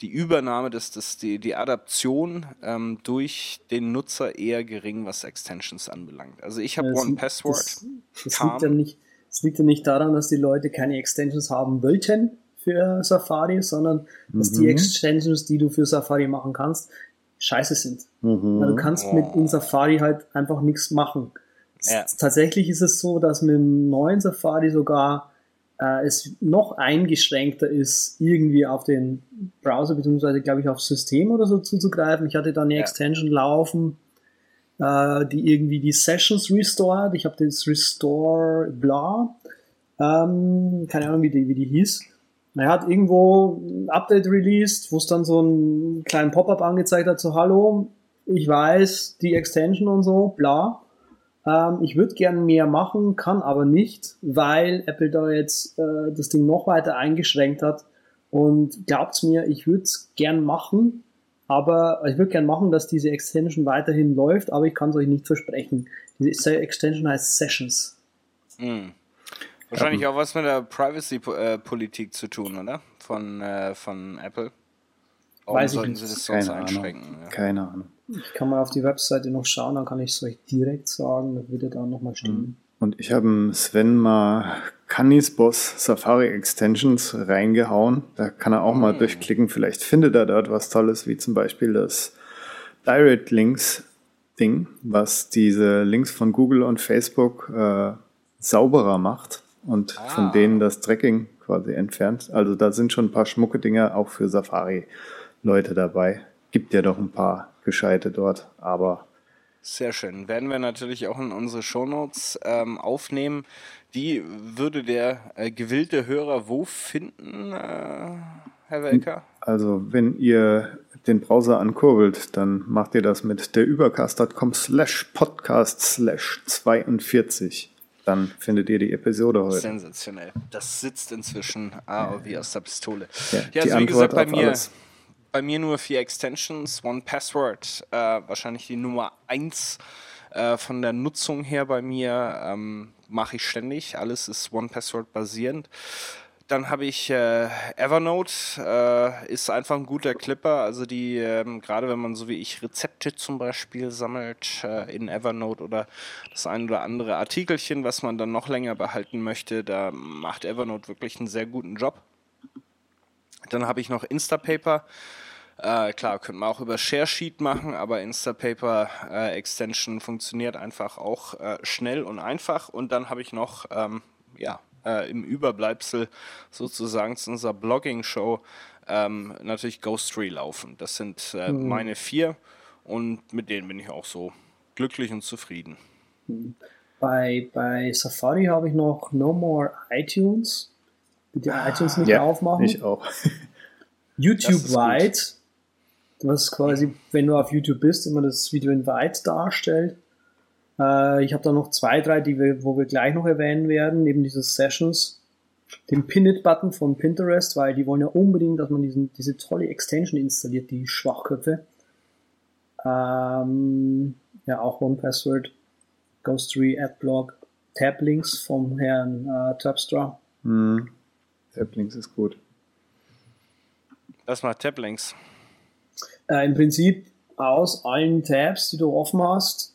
die Übernahme, des, des, die, die Adaption ähm, durch den Nutzer eher gering, was Extensions anbelangt. Also ich habe Das- One Password. Das, das, liegt ja nicht, das liegt ja nicht daran, dass die Leute keine Extensions haben wollten für Safari, sondern dass die Mhm. Extensions, die du für Safari machen kannst, scheiße sind. Mhm. Weil du kannst mit in Safari halt einfach nichts machen. Ja. Tatsächlich ist es so, dass mit dem neuen Safari sogar äh, es noch eingeschränkter ist, irgendwie auf den Browser beziehungsweise glaube ich aufs System oder so zuzugreifen. Ich hatte da eine Ja. Extension laufen, äh, die irgendwie die Sessions restored. Ich habe das Restore bla. Ähm, keine Ahnung, wie die, wie die hieß. Er hat irgendwo ein Update released, wo es dann so einen kleinen Pop-up angezeigt hat, so hallo, ich weiß, die Extension und so, bla. Ähm, ich würde gern mehr machen, kann aber nicht, weil Apple da jetzt äh, das Ding noch weiter eingeschränkt hat. Und glaubt's mir, ich würde es gern machen, aber ich würde gern machen, dass diese Extension weiterhin läuft, aber ich kann es euch nicht versprechen. Diese Extension heißt Sessions. Hm. Wahrscheinlich auch was mit der Privacy-Politik zu tun, oder? Von, äh, von Apple. Warum Weiß ich sollten nicht. sie das sonst Keine Ahnung. einschränken? Ja. Keine Ahnung. Ich kann mal auf die Webseite noch schauen, dann kann ich es euch direkt sagen, das würde da nochmal stehen. Und ich habe Sven mal Canis Boss Safari Extensions reingehauen. Da kann er auch mal durchklicken. Vielleicht findet er dort was Tolles, wie zum Beispiel das Direct Links Ding, was diese Links von Google und Facebook äh, sauberer macht und Ah. von denen das Tracking quasi entfernt. Also da sind schon ein paar schmucke Dinge auch für Safari Leute dabei. Gibt ja doch ein paar gescheite dort, aber Sehr schön. Werden wir natürlich auch in unsere Shownotes ähm, aufnehmen. Die würde der äh, gewillte Hörer wo finden, äh, Herr Welker? Also, wenn ihr den Browser ankurbelt, dann macht ihr das mit der übercast.com slash podcast slash 42. Dann findet ihr die Episode heute. Sensationell. Das sitzt inzwischen ah, wie aus der Pistole. Ja, Ja, also wie gesagt, bei Antwort mir, alles. bei mir nur vier Extensions, One Password, äh, wahrscheinlich die Nummer eins äh, von der Nutzung her bei mir, ähm, mache ich ständig. Alles ist One Password basierend. Dann habe ich äh, Evernote, äh, ist einfach ein guter Clipper. Also die, ähm, gerade wenn man so wie ich Rezepte zum Beispiel sammelt äh, in Evernote oder das ein oder andere Artikelchen, was man dann noch länger behalten möchte, da macht Evernote wirklich einen sehr guten Job. Dann habe ich noch Instapaper. Äh, klar, könnte man auch über ShareSheet machen, aber Instapaper äh, Extension funktioniert einfach auch äh, schnell und einfach. Und dann habe ich noch, ähm, ja, äh, im Überbleibsel sozusagen zu unserer Blogging-Show ähm, natürlich Ghost-Tree laufen. Das sind äh, meine vier und mit denen bin ich auch so glücklich und zufrieden. Bei, bei Safari habe ich noch No More iTunes. Bitte iTunes nicht Ja, aufmachen. ich auch. <laughs> YouTube Wide, was quasi, wenn du auf YouTube bist, immer das Video in Wide darstellt. Äh, ich habe da noch zwei, drei, die wir, wo wir gleich noch erwähnen werden, neben dieses Sessions, den Pin-It-Button von Pinterest, weil die wollen ja unbedingt, dass man diesen, diese tolle Extension installiert, die Schwachköpfe. Ähm, ja, auch One Password, Ghostery, Adblock, Tablinks vom Herrn äh, Terpstra. Hm. Tablinks ist gut. Das macht Tablinks. äh, im Prinzip aus allen Tabs, die du offen hast,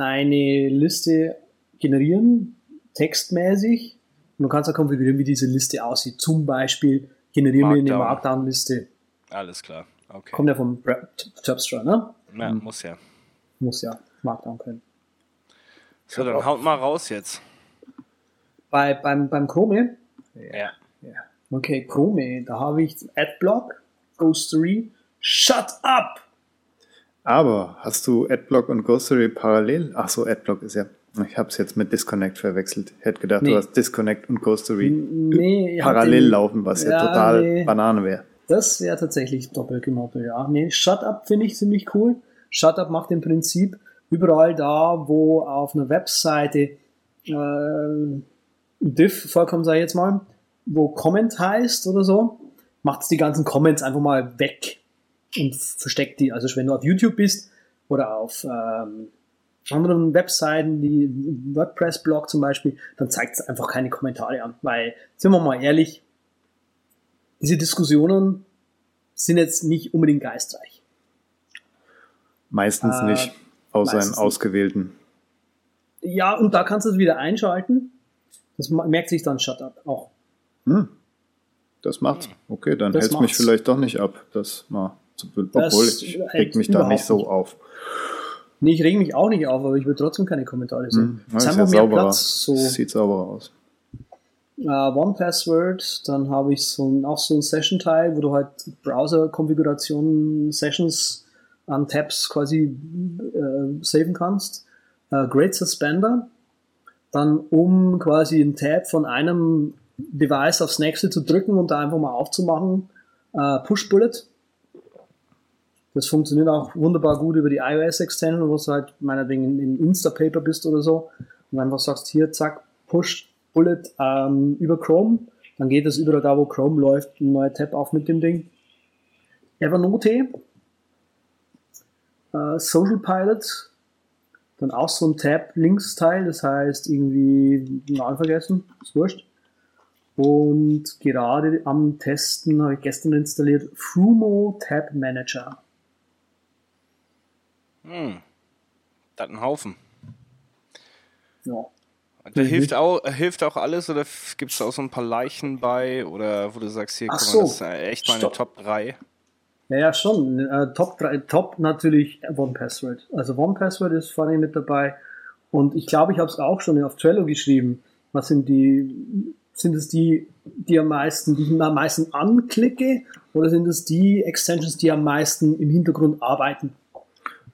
eine Liste generieren, textmäßig. Und du kannst auch konfigurieren, wie diese Liste aussieht. Zum Beispiel generieren wir eine Markdown. Markdown-Liste. Alles klar. Okay. Kommt ja vom Terpstra, ne? Ja, muss ja. Muss ja Markdown können. So, dann haut mal raus jetzt. Bei, beim, beim Chrome, Ja. okay, Chrome, da habe ich Adblock, Ghostery, Shut up! Aber hast du Adblock und Ghostery parallel? Ach so, Adblock ist ja. Ich habe es jetzt mit Disconnect verwechselt. Ich hätte gedacht, Nee. du hast Disconnect und Ghostery Nee, parallel den- laufen, was ja, Ja, total nee. Banane wäre. Das wäre tatsächlich doppelt gemoppelt, ja. Nee, Shut Up finde ich ziemlich cool. Shut Up macht im Prinzip überall da, wo auf einer Webseite äh, Diff vorkommt, sag ich jetzt mal, wo Comment heißt oder so, macht es die ganzen Comments einfach mal weg und versteckt die. Also wenn du auf YouTube bist oder auf ähm, anderen Webseiten, die WordPress-Blog zum Beispiel, dann zeigt es einfach keine Kommentare an. Weil, sind wir mal ehrlich, diese Diskussionen sind jetzt nicht unbedingt geistreich. Meistens Äh, nicht, außer meistens in nicht. ausgewählten. Ja, und da kannst du es wieder einschalten. Das merkt sich dann Shut Up auch. Hm. Das macht's. Okay, dann hält mich vielleicht doch nicht ab. Das mal obwohl ich reg mich da nicht so nicht. auf. Nee, ich rege mich auch nicht auf, aber ich will trotzdem keine Kommentare sehen. Hm. Ja einfach mehr sauberer. Platz. So Sieht sauberer aus. äh, One Password, dann habe ich so ein, auch so ein Session-Teil, wo du halt Browser-Konfigurationen, Sessions an Tabs quasi äh, saven kannst. Äh, Great Suspender, dann um quasi einen Tab von einem Device aufs nächste zu drücken und da einfach mal aufzumachen, äh, Push Bullet. Das funktioniert auch wunderbar gut über die iOS-Extension, wo du halt meinetwegen in, in Instapaper bist oder so und einfach sagst, hier, zack, Push Bullet ähm, über Chrome. Dann geht es überall da, wo Chrome läuft, ein neuer Tab auf mit dem Ding. Evernote, äh, Social Pilot, dann auch so ein Tab-Links-Teil, das heißt irgendwie Namen vergessen, ist wurscht. Und gerade am Testen habe ich gestern installiert Frumo Tab Manager. Hm. Das ist ein Haufen. Ja. Da Mhm. hilft, auch, hilft auch alles oder gibt es da auch so ein paar Leichen bei oder wo du sagst, hier, Ach guck so. mal, das ist echt meine Stopp. Top 3. Ja, ja, schon. Äh, Top 3, Top natürlich One Password. Also One Password ist vorne mit dabei. Und ich glaube, ich habe es auch schon auf Trello geschrieben. Was sind die, sind es die, die am meisten, die ich am meisten anklicke? Oder sind es die Extensions, die am meisten im Hintergrund arbeiten?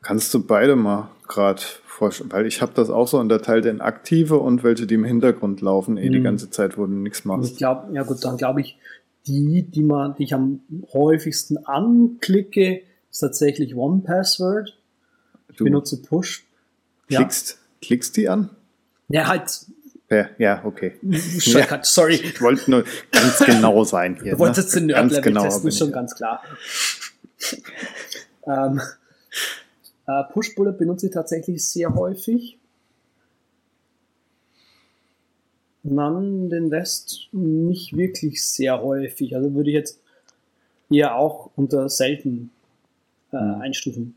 Kannst du beide mal gerade vorstellen? Weil ich habe das auch so unterteilt in aktive und welche, die im Hintergrund laufen, eh die Mhm. ganze Zeit, wo du nichts Und ich machst. glaube, ja gut, dann glaube ich, die, die man, die ich am häufigsten anklicke, ist tatsächlich One Password. Ich Du benutze Push. Ja, klickst, klickst die an? ja halt, Ja, ja okay. Shortcut, sorry. Ich wollte nur ganz genau sein hier. Du wolltest ne? den Nerd-Level genau testen, ist schon ganz klar. ähm, äh, Push-Bullet benutze ich tatsächlich sehr häufig. Dann den Rest nicht wirklich sehr häufig. Also würde ich jetzt eher auch unter selten äh, Hm. einstufen.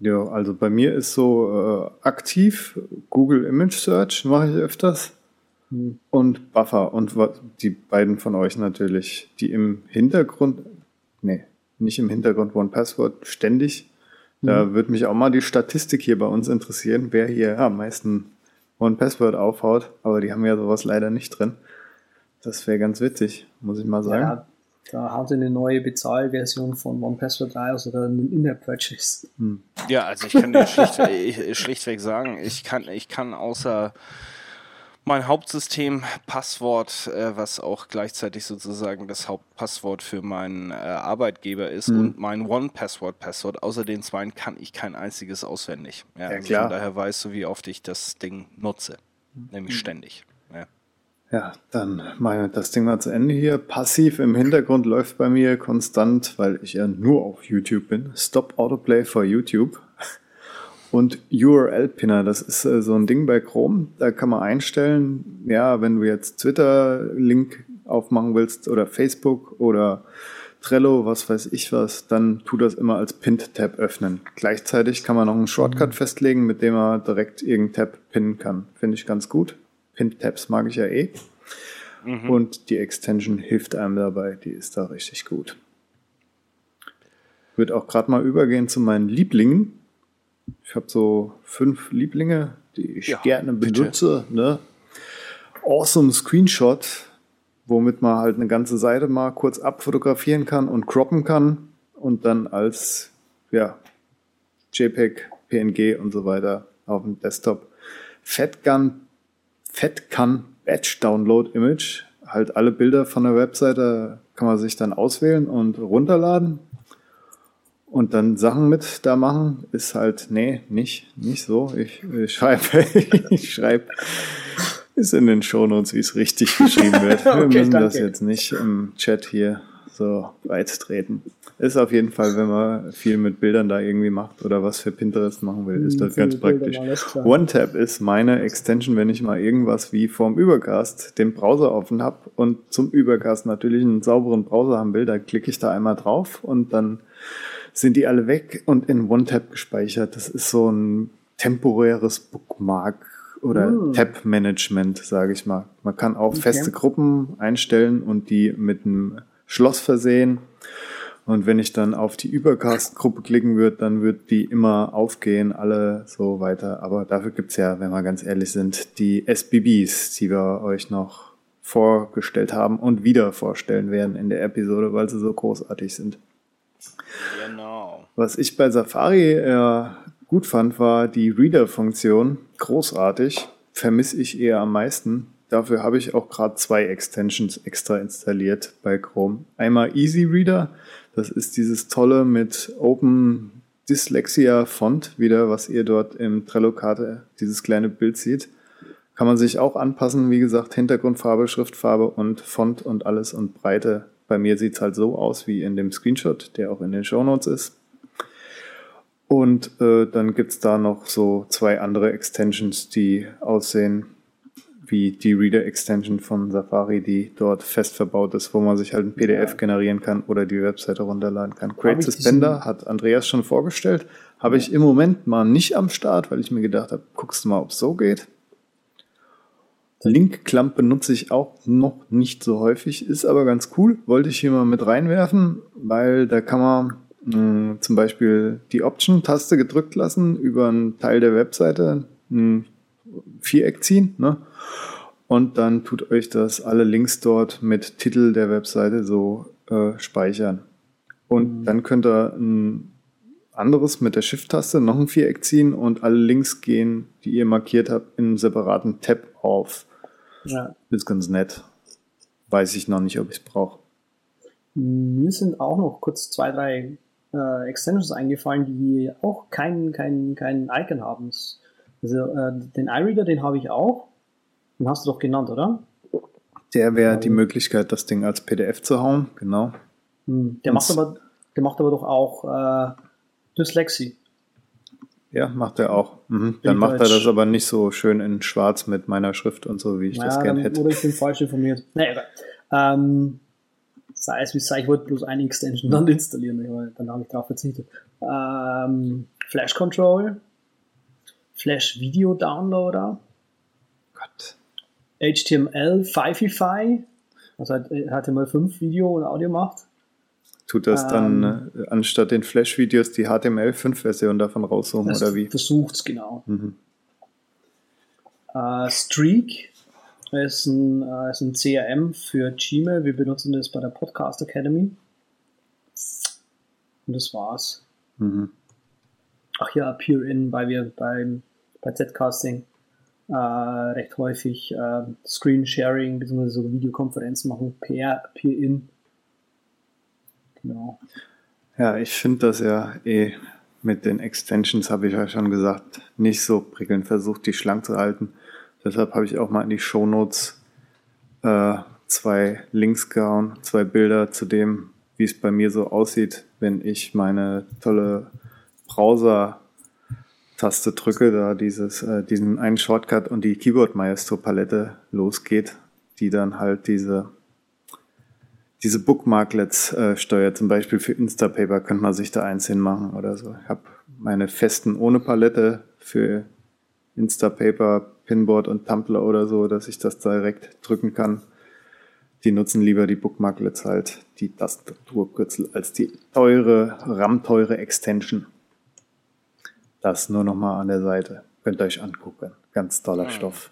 Ja, also bei mir ist so äh, aktiv Google Image Search mache ich öfters Hm. und Buffer und die beiden von euch natürlich, die im Hintergrund, nee, nicht im Hintergrund One Password ständig. Da Mhm. würde mich auch mal die Statistik hier bei uns interessieren, wer hier am meisten One Password aufhaut, aber die haben ja sowas leider nicht drin. Das wäre ganz witzig, muss ich mal sagen. Ja, da haut eine neue Bezahlversion von OnePassword 3 aus oder einen In-App-Purchase. Hm. Ja, also ich kann dir schlicht, <laughs> ich, schlichtweg sagen, ich kann, ich kann außer mein Hauptsystem Passwort, äh, was auch gleichzeitig sozusagen das Hauptpasswort für meinen äh, Arbeitgeber ist Mhm. und mein One-Password-Passwort, außer den zwei kann ich kein einziges auswendig. Ja, also klar. Von daher weißt du, wie oft ich das Ding nutze. Nämlich ständig. Ja. Ja, dann wir das Ding mal zu Ende hier. Passiv im Hintergrund läuft bei mir konstant, weil ich ja nur auf YouTube bin. Stop Autoplay for YouTube. Und URL-Pinner, das ist äh, so ein Ding bei Chrome. Da kann man einstellen, ja, wenn du jetzt Twitter-Link aufmachen willst oder Facebook oder Trello, was weiß ich was, dann tu das immer als Pinned-Tab öffnen. Gleichzeitig kann man noch einen Shortcut festlegen, mit dem man direkt irgendeinen Tab pinnen kann. Finde ich ganz gut. Pinned-Tabs mag ich ja eh. Und die Extension hilft einem dabei. Die ist da richtig gut. Wird auch gerade mal übergehen zu meinen Lieblingen. Ich habe so fünf Lieblinge, die ich Ja, gerne bitte. benutze. Ne? Awesome Screenshot, womit man halt eine ganze Seite mal kurz abfotografieren kann und croppen kann und dann als ja, JPEG, PNG und so weiter auf dem Desktop. Fatgun, Fatgun Batch Download Image, halt alle Bilder von der Webseite kann man sich dann auswählen und runterladen und dann Sachen mit da machen, ist halt, nee, nicht, nicht so. Ich, ich schreibe, <laughs> ich schreibe, ist in den Shownotes, wie es richtig geschrieben wird. Wir <laughs> Okay, müssen das danke. jetzt nicht im Chat hier so weit treten. Ist auf jeden Fall, wenn man viel mit Bildern da irgendwie macht oder was für Pinterest machen will, ist das Viele ganz praktisch. OneTap ist meine Extension, wenn ich mal irgendwas wie vorm Übercast den Browser offen habe und zum Übercast natürlich einen sauberen Browser haben will, da klicke ich da einmal drauf und dann sind die alle weg und in OneTap gespeichert. Das ist so ein temporäres Bookmark oder Mm. Tab-Management, sage ich mal. Man kann auch Okay. feste Gruppen einstellen und die mit einem Schloss versehen. Und wenn ich dann auf die Übercast-Gruppe klicken würde, dann wird die immer aufgehen, alle so weiter. Aber dafür gibt's ja, wenn wir ganz ehrlich sind, die SBBs, die wir euch noch vorgestellt haben und wieder vorstellen werden in der Episode, weil sie so großartig sind. Genau. Was ich bei Safari äh, gut fand, war die Reader-Funktion. Großartig. Vermisse ich eher am meisten. Dafür habe ich auch gerade zwei Extensions extra installiert bei Chrome. Einmal Easy Reader. Das ist dieses tolle mit Open Dyslexia Font wieder, was ihr dort im Trello-Karte, dieses kleine Bild seht. Kann man sich auch anpassen, wie gesagt, Hintergrundfarbe, Schriftfarbe und Font und alles und Breite. Bei mir sieht's halt so aus wie in dem Screenshot, der auch in den Shownotes ist. Und äh, dann gibt's da noch so zwei andere Extensions, die aussehen wie die Reader-Extension von Safari, die dort fest verbaut ist, wo man sich halt ein PDF generieren kann oder die Webseite runterladen kann. Ich Suspender hat Andreas schon vorgestellt. Habe ich im Moment mal nicht am Start, weil ich mir gedacht habe, guckst du mal, ob es so geht. Link-Clamp benutze ich auch noch nicht so häufig, ist aber ganz cool. Wollte ich hier mal mit reinwerfen, weil da kann man mh, zum Beispiel die Option-Taste gedrückt lassen, über einen Teil der Webseite ein Viereck ziehen. Ne? Und dann tut euch das alle Links dort mit Titel der Webseite so äh, speichern. Und dann könnt ihr ein anderes mit der Shift-Taste noch ein Viereck ziehen und alle Links gehen, die ihr markiert habt, in einem separaten Tab auf. Ja. Ist ganz nett. Weiß ich noch nicht, ob ich es brauche. Mir sind auch noch kurz zwei, drei äh, Extensions eingefallen, die auch kein, kein, kein Icon haben. Also äh, den iReader, den habe ich auch. Den hast du doch genannt, oder? Der wäre die Möglichkeit, das Ding als PDF zu hauen. Genau. Hm, Der Und macht aber, der macht aber doch auch äh, Dyslexie. Ja, macht er auch. Mhm. Dann macht er Deutsch. das aber nicht so schön in schwarz mit meiner Schrift und so, wie ich das Ja, gern dann, hätte. oder ich bin falsch informiert. Naja, egal. Ähm, sei es wie sei, ich wollte bloß eine Extension dann installieren, aber dann habe ich darauf verzichtet. Ähm, Flash Control, Flash Video Downloader, Gott. HTML Fifify, was halt HTML5 Video und Audio macht. Tut das Ähm. dann äh, anstatt den Flash-Videos die HTML5-Version davon raussuchen oder wie? versucht's genau. Mhm. Äh, Streak ist ein, äh, ist ein CRM für Gmail. Wir benutzen das bei der Podcast Academy. Und das war's. Mhm. Ach ja, Peer-In, weil wir beim, bei Zcasting äh, recht häufig äh, Screen-Sharing bzw. so Videokonferenzen machen per Peer-In. Genau. Ja, ich finde das ja eh mit den Extensions, habe ich ja schon gesagt, nicht so prickelnd. Versucht, die schlank zu halten. Deshalb habe ich auch mal in die Shownotes äh, zwei Links gehauen, zwei Bilder zu dem, wie es bei mir so aussieht, wenn ich meine tolle Browser-Taste drücke, da dieses, äh, diesen einen Shortcut und die Keyboard Maestro Palette losgeht, die dann halt diese diese Bookmarklets äh, steuert. Zum Beispiel für Instapaper könnte man sich da eins hinmachen oder so. Ich habe meine festen ohne Palette für Instapaper, Pinboard und Tumblr oder so, dass ich das direkt drücken kann. Die nutzen lieber die Bookmarklets halt, die Tastaturkürzel, als die teure, RAM-teure Extension. Das nur nochmal an der Seite. Könnt ihr euch angucken. Ganz toller hm. Stoff.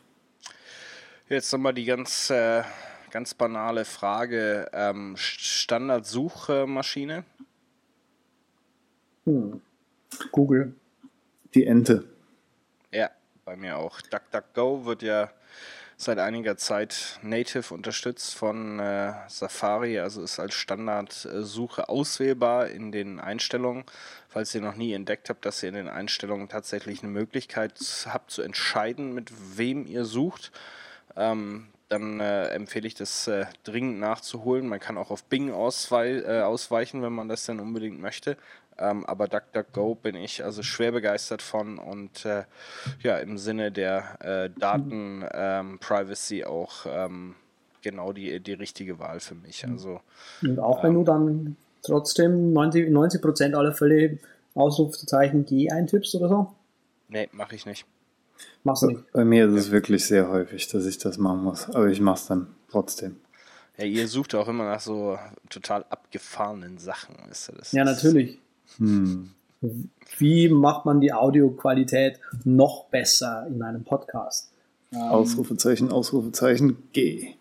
Jetzt nochmal die ganz, äh, ganz banale Frage. Ähm, Standardsuchmaschine? Hm. Google. Die Ente. Ja, bei mir auch. DuckDuckGo wird ja seit einiger Zeit native unterstützt von äh, Safari, also ist als Standardsuche auswählbar in den Einstellungen. Falls ihr noch nie entdeckt habt, dass ihr in den Einstellungen tatsächlich eine Möglichkeit habt zu entscheiden, mit wem ihr sucht, ähm, dann äh, empfehle ich das äh, dringend nachzuholen. Man kann auch auf Bing auswei äh, ausweichen, wenn man das dann unbedingt möchte. Ähm, aber DuckDuckGo bin ich also schwer begeistert von und äh, ja, im Sinne der äh, Daten-Privacy ähm, auch ähm, genau die, die richtige Wahl für mich. Mhm. Also, und auch wenn du dann trotzdem 90, 90 aller Fälle Ausrufezeichen G eintippst oder so? Nee, mache ich nicht. Mach's nicht. Bei mir ist es wirklich sehr häufig, dass ich das machen muss, aber ich mach's dann trotzdem. Ja, ihr sucht auch immer nach so total abgefahrenen Sachen, ist das? Ja, natürlich. Hm. Wie macht man die Audioqualität noch besser in einem Podcast? Ausrufezeichen, Ausrufezeichen, G.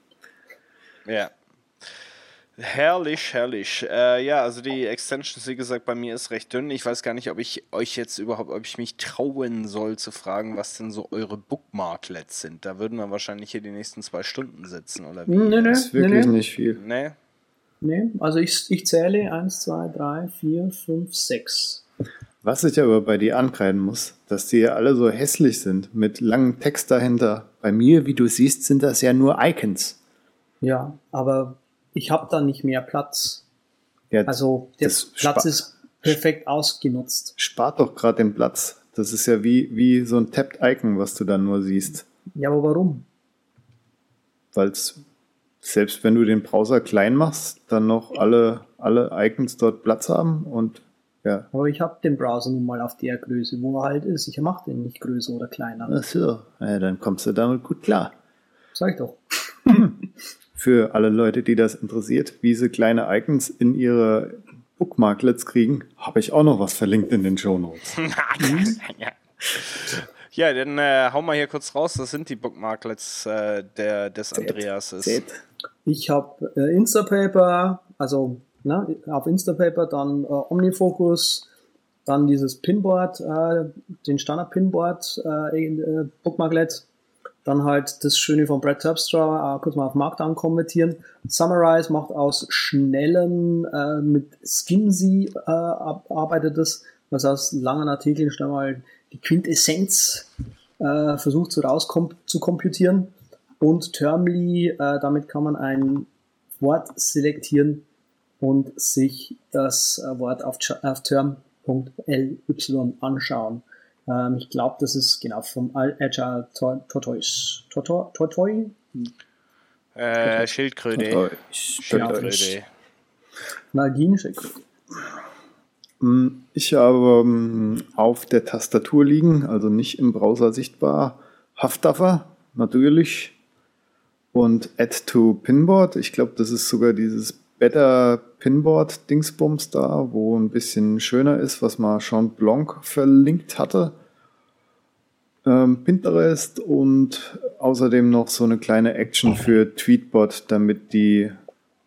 Ja. Herrlich, herrlich. Äh, ja, also die Extensions, wie gesagt, bei mir ist recht dünn. Ich weiß gar nicht, ob ich euch jetzt überhaupt, ob ich mich trauen soll zu fragen, was denn so eure Bookmarklets sind. Da würden wir wahrscheinlich hier die nächsten zwei Stunden sitzen, oder wie? Nee, nee, das ist wirklich nee, nicht viel. Nee, Nee, also ich, ich zähle 1, 2, 3, 4, 5, 6. Was ich aber bei dir ankreiden muss, dass die ja alle so hässlich sind, mit langem Text dahinter. Bei mir, wie du siehst, sind das ja nur Icons. Ja, aber ich habe da nicht mehr Platz. Ja, also der Platz ist perfekt ausgenutzt. Spart doch gerade den Platz. Das ist ja wie, wie so ein Tapped Icon, was du dann nur siehst. Ja, aber warum? Weil es selbst wenn du den Browser klein machst, dann noch alle, alle Icons dort Platz haben und ja. Aber ich habe den Browser nun mal auf der Größe, wo er halt ist. Ich mache den nicht größer oder kleiner. Ach so, ja, dann kommst du damit gut klar. Sag ich doch. <clears throat> Für alle Leute, die das interessiert, wie sie kleine Icons in ihre Bookmarklets kriegen, habe ich auch noch was verlinkt in den Show Notes. <laughs> <laughs> ja. Ja, dann äh, hau mal hier kurz raus. Das sind die Bookmarklets äh, der, des Andreas. Ich habe äh, Instapaper, also ne, auf Instapaper, dann äh, Omnifocus, dann dieses Pinboard, äh, den Standard Pinboard äh, äh, Bookmarklet, dann halt das Schöne von Brad Terpstra, äh, kurz mal auf Markdown konvertieren. Summarize macht aus schnellen, äh, mit Skimsy äh, arbeitet das, was aus langen Artikeln schnell mal die Quintessenz äh, versucht so rauskom zu komputieren. Und Termly, äh, damit kann man ein Wort selektieren und sich das äh, Wort auf, auf term.ly anschauen. Ähm, ich glaube, das ist genau vom Agile Tortoise. Tortoise? Äh, Schildkröte. Schildkröte. Nalgin-Schildkröte. Hm, ich habe ähm, auf der Tastatur liegen, also nicht im Browser sichtbar, Haftdaffer, natürlich. Und Add to Pinboard. Ich glaube, das ist sogar dieses Better Pinboard Dingsbums da, wo ein bisschen schöner ist, was mal Jean Blanc verlinkt hatte. Ähm, Pinterest und außerdem noch so eine kleine Action für Tweetbot, damit die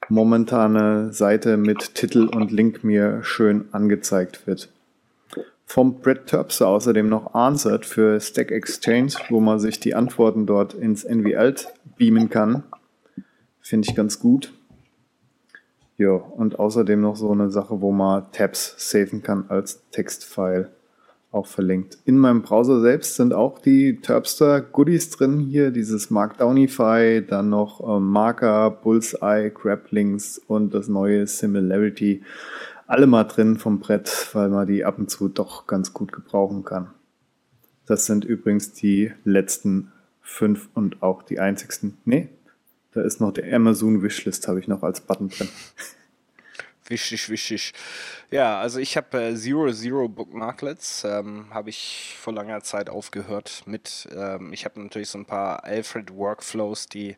momentane Seite mit Titel und Link mir schön angezeigt wird. Vom Brett Terpster außerdem noch Answered für Stack Exchange, wo man sich die Antworten dort ins NV-Alt beamen kann. Finde ich ganz gut. Ja, und außerdem noch so eine Sache, wo man Tabs saven kann als Textfile auch verlinkt. In meinem Browser selbst sind auch die Terpster Goodies drin hier, dieses Markdownify, dann noch äh, Marker, Bullseye, Graplinks und das neue Similarity. Alle mal drin vom Brett, weil man die ab und zu doch ganz gut gebrauchen kann. Das sind übrigens die letzten fünf und auch die einzigsten. Nee, da ist noch der Amazon Wishlist, habe ich noch als Button drin. Wichtig, wichtig. Ja, also ich habe äh, Zero Zero Bookmarklets, ähm, habe ich vor langer Zeit aufgehört mit. Ähm, ich habe natürlich so ein paar Alfred Workflows, die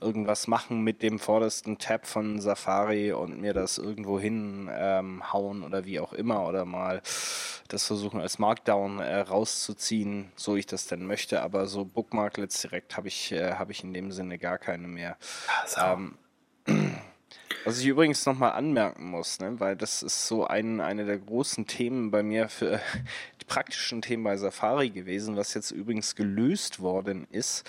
irgendwas machen mit dem vordersten Tab von Safari und mir das irgendwo hinhauen ähm, oder wie auch immer oder mal das versuchen als Markdown äh, rauszuziehen, so ich das denn möchte. Aber so Bookmarklets direkt habe ich, äh, hab ich in dem Sinne gar keine mehr. Ja, ähm, was ich übrigens nochmal anmerken muss, ne, weil das ist so ein, eine der großen Themen bei mir für die praktischen Themen bei Safari gewesen, was jetzt übrigens gelöst worden ist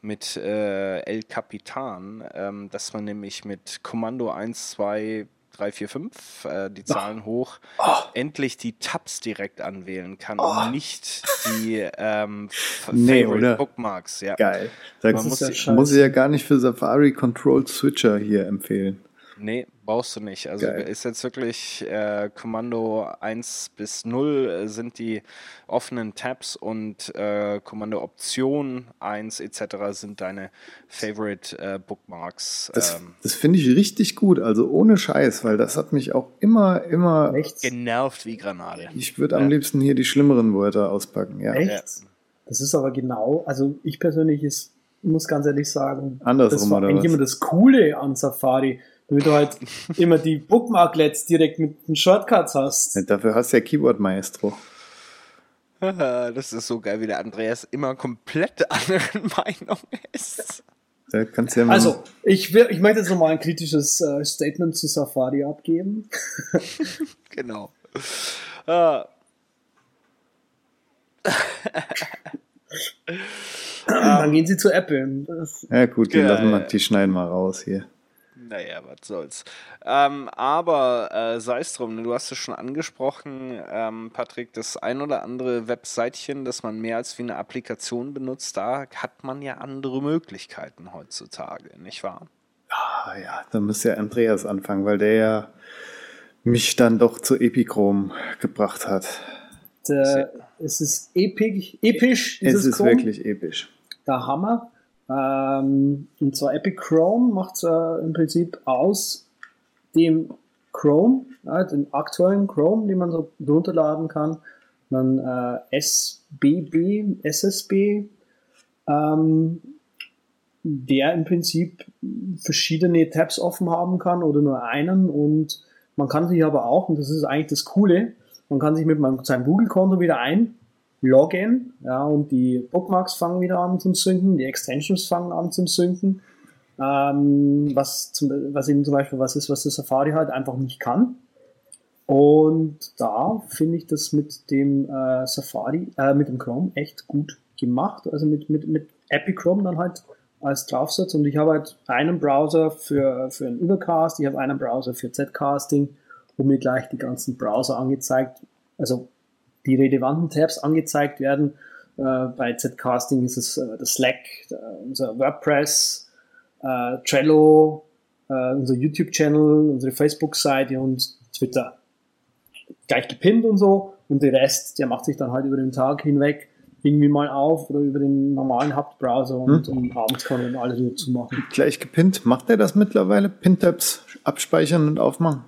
mit äh, El Capitan, ähm, dass man nämlich mit Kommando 1, 2, 3, 4, 5, äh, die Zahlen oh. hoch, oh. endlich die Tabs direkt anwählen kann oh. und nicht die ähm, nee, Favorite Bookmarks. Ja. Geil. Da muss, ja muss ich ja gar nicht für Safari Control Switcher hier empfehlen. Nee, brauchst du nicht. Also Geil. ist jetzt wirklich äh, Kommando 1 bis 0 äh, sind die offenen Tabs und äh, Kommando Option 1 etc. sind deine Favorite äh, Bookmarks. Das, ähm, das finde ich richtig gut, also ohne Scheiß, weil das hat mich auch immer, immer Echt? genervt wie Granate. Ich würde ja. am liebsten hier die schlimmeren Wörter auspacken, ja. Echt? Ja. Das ist aber genau, also ich persönlich ist, muss ganz ehrlich sagen, Andersrum, das war eigentlich immer das Coole an Safari damit du halt immer die Bookmarklets direkt mit den Shortcuts hast. Ja, dafür hast du ja Keyboard Maestro. Das ist so geil, wie der Andreas immer komplett <laughs> anderen Meinung ist. Da kannst ja also, ich, will, ich möchte jetzt nochmal ein kritisches äh, Statement zu Safari abgeben. <laughs> genau. Uh. Dann gehen sie zu Apple. Das ja gut, die ja, lassen wir, die schneiden mal raus hier. Naja, was soll's. Ähm, aber äh, sei es drum, du hast es schon angesprochen, ähm, Patrick, das ein oder andere Webseitchen, das man mehr als wie eine Applikation benutzt, da hat man ja andere Möglichkeiten heutzutage, nicht wahr? Ah, ja, da müsste ja Andreas anfangen, weil der ja mich dann doch zu Epichrome gebracht hat. Der, es ist epic, episch. Es ist Chrome. wirklich episch. Der Hammer. Ähm, und zwar Epic Chrome macht äh, im Prinzip aus dem Chrome, ja, dem aktuellen Chrome, den man so runterladen kann, dann äh, SBB, SSB, ähm, der im Prinzip verschiedene Tabs offen haben kann oder nur einen. Und man kann sich aber auch, und das ist eigentlich das Coole, man kann sich mit seinem Google-Konto wieder ein Login, ja, und die Bookmarks fangen wieder an zum Synken, die Extensions fangen an zum Synken, ähm, was, zum, was eben zum Beispiel was ist, was das Safari halt einfach nicht kann. Und da finde ich das mit dem äh, Safari, äh, mit dem Chrome echt gut gemacht. Also mit, mit, mit Epic Chrome dann halt als Draufsatz. Und ich habe halt einen Browser für, für einen Übercast, ich habe einen Browser für Zcasting, wo mir gleich die ganzen Browser angezeigt, also die relevanten Tabs angezeigt werden. Äh, bei Zcasting ist es äh, das Slack, äh, unser WordPress, äh, Trello, äh, unser YouTube-Channel, unsere Facebook-Seite und Twitter. Gleich gepinnt und so. Und der Rest, der macht sich dann halt über den Tag hinweg irgendwie mal auf oder über den normalen Hauptbrowser und, hm. und abends kann man alles wieder zumachen. Gleich gepinnt. Macht er das mittlerweile? Pin-Tabs abspeichern und aufmachen?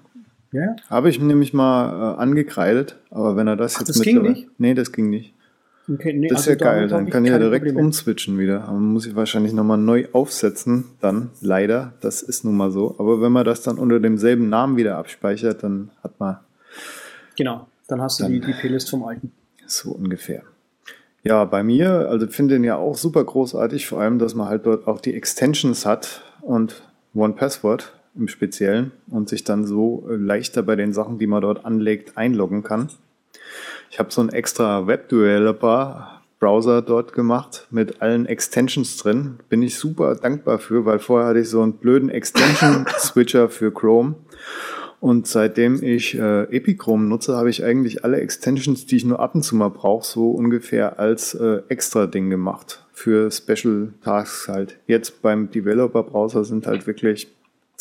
Ja. Habe ich nämlich mal äh, angekreidet, aber wenn er das Ach, jetzt das ging nicht? Nee, das ging nicht. Okay, nee, das ist also ja geil, dann kann ich ja direkt Probleme. umswitchen wieder. Aber muss ich wahrscheinlich nochmal neu aufsetzen, dann leider. Das ist nun mal so. Aber wenn man das dann unter demselben Namen wieder abspeichert, dann hat man. Genau, dann hast du dann die, die Playlist vom alten. So ungefähr. Ja, bei mir, also finde den ja auch super großartig, vor allem, dass man halt dort auch die Extensions hat und One Password im Speziellen und sich dann so äh, leichter bei den Sachen, die man dort anlegt, einloggen kann. Ich habe so einen extra Web-Developer Browser dort gemacht mit allen Extensions drin. Bin ich super dankbar für, weil vorher hatte ich so einen blöden Extension-Switcher <laughs> für Chrome. Und seitdem ich äh, Epichrome nutze, habe ich eigentlich alle Extensions, die ich nur ab und zu mal brauche, so ungefähr als äh, extra Ding gemacht. Für Special Tasks halt. Jetzt beim Developer-Browser sind halt wirklich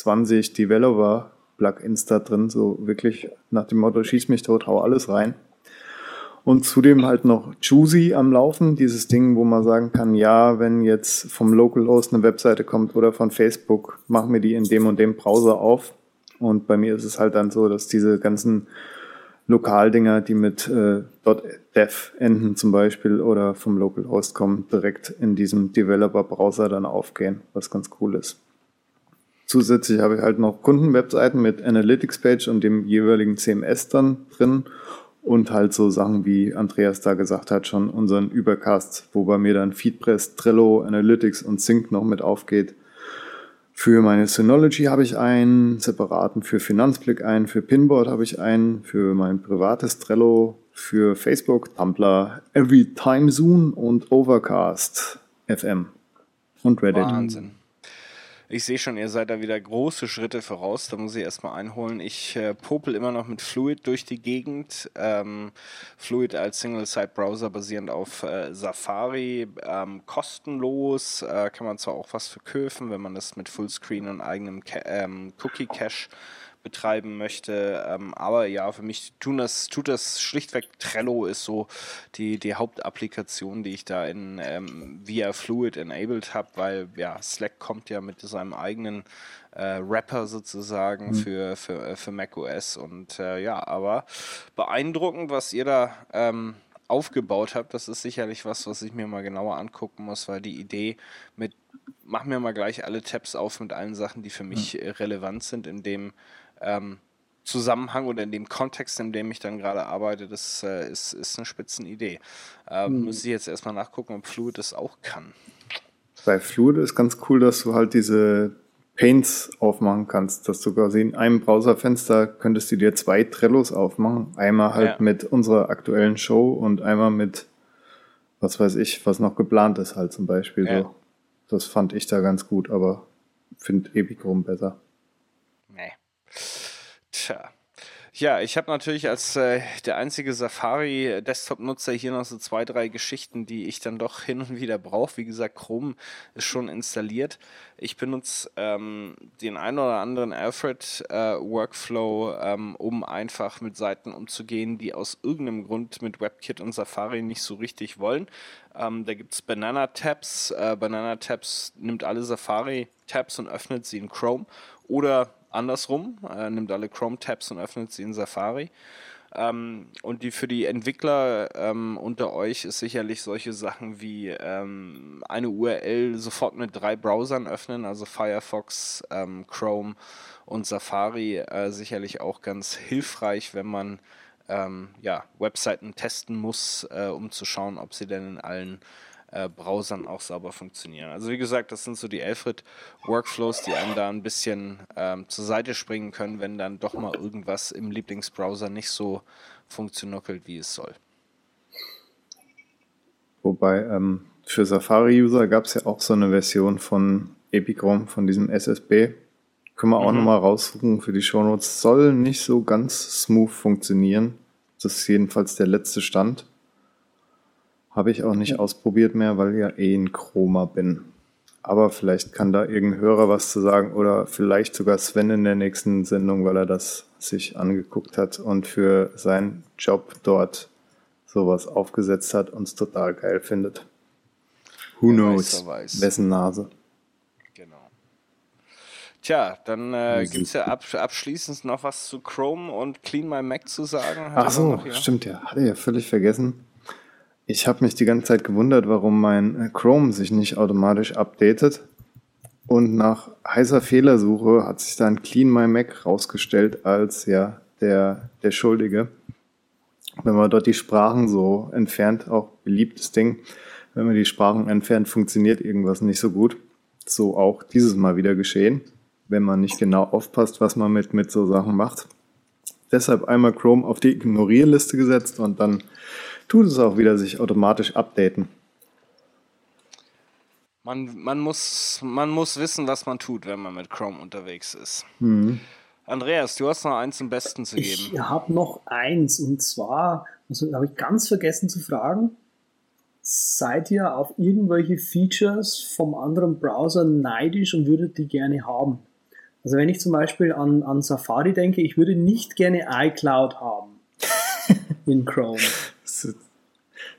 20 Developer-Plugins da drin, so wirklich nach dem Motto, schieß mich tot, hau alles rein. Und zudem halt noch Juicy am Laufen, dieses Ding, wo man sagen kann, ja, wenn jetzt vom Localhost eine Webseite kommt oder von Facebook, mach mir die in dem und dem Browser auf Und bei mir ist es halt dann so, dass diese ganzen Lokaldinger, die mit äh, .dev enden zum Beispiel oder vom Localhost kommen, direkt in diesem Developer-Browser dann aufgehen, was ganz cool ist. Zusätzlich habe ich halt noch Kundenwebseiten mit Analytics-Page und dem jeweiligen CMS dann drin und halt so Sachen, wie Andreas da gesagt hat, schon unseren Übercast, wo bei mir dann Feedpress, Trello, Analytics und Sync noch mit aufgeht für meine Synology habe ich einen separaten, für Finanzblick einen, für Pinboard habe ich einen, für mein privates Trello, für Facebook, Tumblr, Everytime Zoom und Overcast FM und Reddit. Wahnsinn. Ich sehe schon, ihr seid da wieder große Schritte voraus. Da muss ich erstmal einholen. Ich äh, popel immer noch mit Fluid durch die Gegend. Ähm, Fluid als Single-Site-Browser basierend auf äh, Safari. Ähm, kostenlos. Äh, kann man zwar auch was verkaufen, wenn man das mit Fullscreen und eigenem ähm, Cookie-Cache betreiben möchte. Ähm, aber ja, für mich tun das, tut das schlichtweg Trello ist so die, die Hauptapplikation, die ich da in ähm, via Fluid enabled habe, weil ja, Slack kommt ja mit seinem eigenen äh, Wrapper sozusagen mhm. für, für, äh, für macOS und äh, ja, aber beeindruckend, was ihr da ähm, aufgebaut habt. Das ist sicherlich was, was ich mir mal genauer angucken muss, weil die Idee mit mach mir mal gleich alle Tabs auf mit allen Sachen, die für mich mhm. relevant sind, in dem ähm, Zusammenhang oder in dem Kontext, in dem ich dann gerade arbeite, das äh, ist, ist eine Spitzenidee. Äh, mhm. Muss ich jetzt erstmal nachgucken, ob Fluid das auch kann. Bei Fluid ist ganz cool, dass du halt diese Paints aufmachen kannst, dass du quasi in einem Browserfenster könntest du dir zwei Trellos aufmachen. Einmal halt ja. mit unserer aktuellen Show und einmal mit, was weiß ich, was noch geplant ist halt zum Beispiel. Ja. So. Das fand ich da ganz gut, aber finde Epichrome besser. Tja. Ja, ich habe natürlich als äh, der einzige Safari-Desktop-Nutzer hier noch so zwei, drei Geschichten, die ich dann doch hin und wieder brauche. Wie gesagt, Chrome ist schon installiert. Ich benutze ähm, den einen oder anderen Alfred-Workflow, äh, ähm, um einfach mit Seiten umzugehen, die aus irgendeinem Grund mit WebKit und Safari nicht so richtig wollen. Ähm, da gibt es Banana-Tabs. Äh, Banana-Tabs nimmt alle Safari-Tabs und öffnet sie in Chrome. Oder andersrum, äh, nimmt alle Chrome-Tabs und öffnet sie in Safari. Ähm, und die für die Entwickler ähm, unter euch ist sicherlich solche Sachen wie ähm, eine URL sofort mit drei Browsern öffnen, also Firefox, ähm, Chrome und Safari, äh, sicherlich auch ganz hilfreich, wenn man ähm, ja, Webseiten testen muss, äh, um zu schauen, ob sie denn in allen äh, Browsern auch sauber funktionieren. Also wie gesagt, das sind so die Alfred-Workflows, die einem da ein bisschen ähm, zur Seite springen können, wenn dann doch mal irgendwas im Lieblingsbrowser nicht so funktioniert, wie es soll. Wobei ähm, für Safari-User gab es ja auch so eine Version von Epichrome, von diesem SSB. Können wir auch mhm. nochmal raussuchen für die Shownotes. Soll nicht so ganz smooth funktionieren. Das ist jedenfalls der letzte Stand. Habe ich auch nicht ausprobiert mehr, weil ja eh ein Chroma bin. Aber vielleicht kann da irgendein Hörer was zu sagen oder vielleicht sogar Sven in der nächsten Sendung, weil er das sich angeguckt hat und für seinen Job dort sowas aufgesetzt hat und es total geil findet. Who wer knows? Weiß, Wessen Nase? Genau. Tja, dann äh, gibt es ja ab, abschließend noch was zu Chrome und Clean My Mac zu sagen. Ach so, stimmt ja. Hatte ja völlig vergessen. Ich habe mich die ganze Zeit gewundert, warum mein äh, Chrome sich nicht automatisch updatet. Und nach heißer Fehlersuche hat sich dann Clean My Mac rausgestellt als ja der, der Schuldige. Wenn man dort die Sprachen so entfernt, auch beliebtes Ding, wenn man die Sprachen entfernt, funktioniert irgendwas nicht so gut. So auch dieses Mal wieder geschehen, wenn man nicht genau aufpasst, was man mit, mit so Sachen macht. Deshalb einmal Chrome auf die Ignorierliste gesetzt und dann tut es auch wieder sich automatisch updaten. Man, man, muss, man muss wissen, was man tut, wenn man mit Chrome unterwegs ist. Mhm. Andreas, du hast noch eins zum Besten zu geben. Ich habe noch eins und zwar, also habe ich ganz vergessen zu fragen, seid ihr auf irgendwelche Features vom anderen Browser neidisch und würdet die gerne haben? Also wenn ich zum Beispiel an, an Safari denke, ich würde nicht gerne iCloud haben <laughs> in Chrome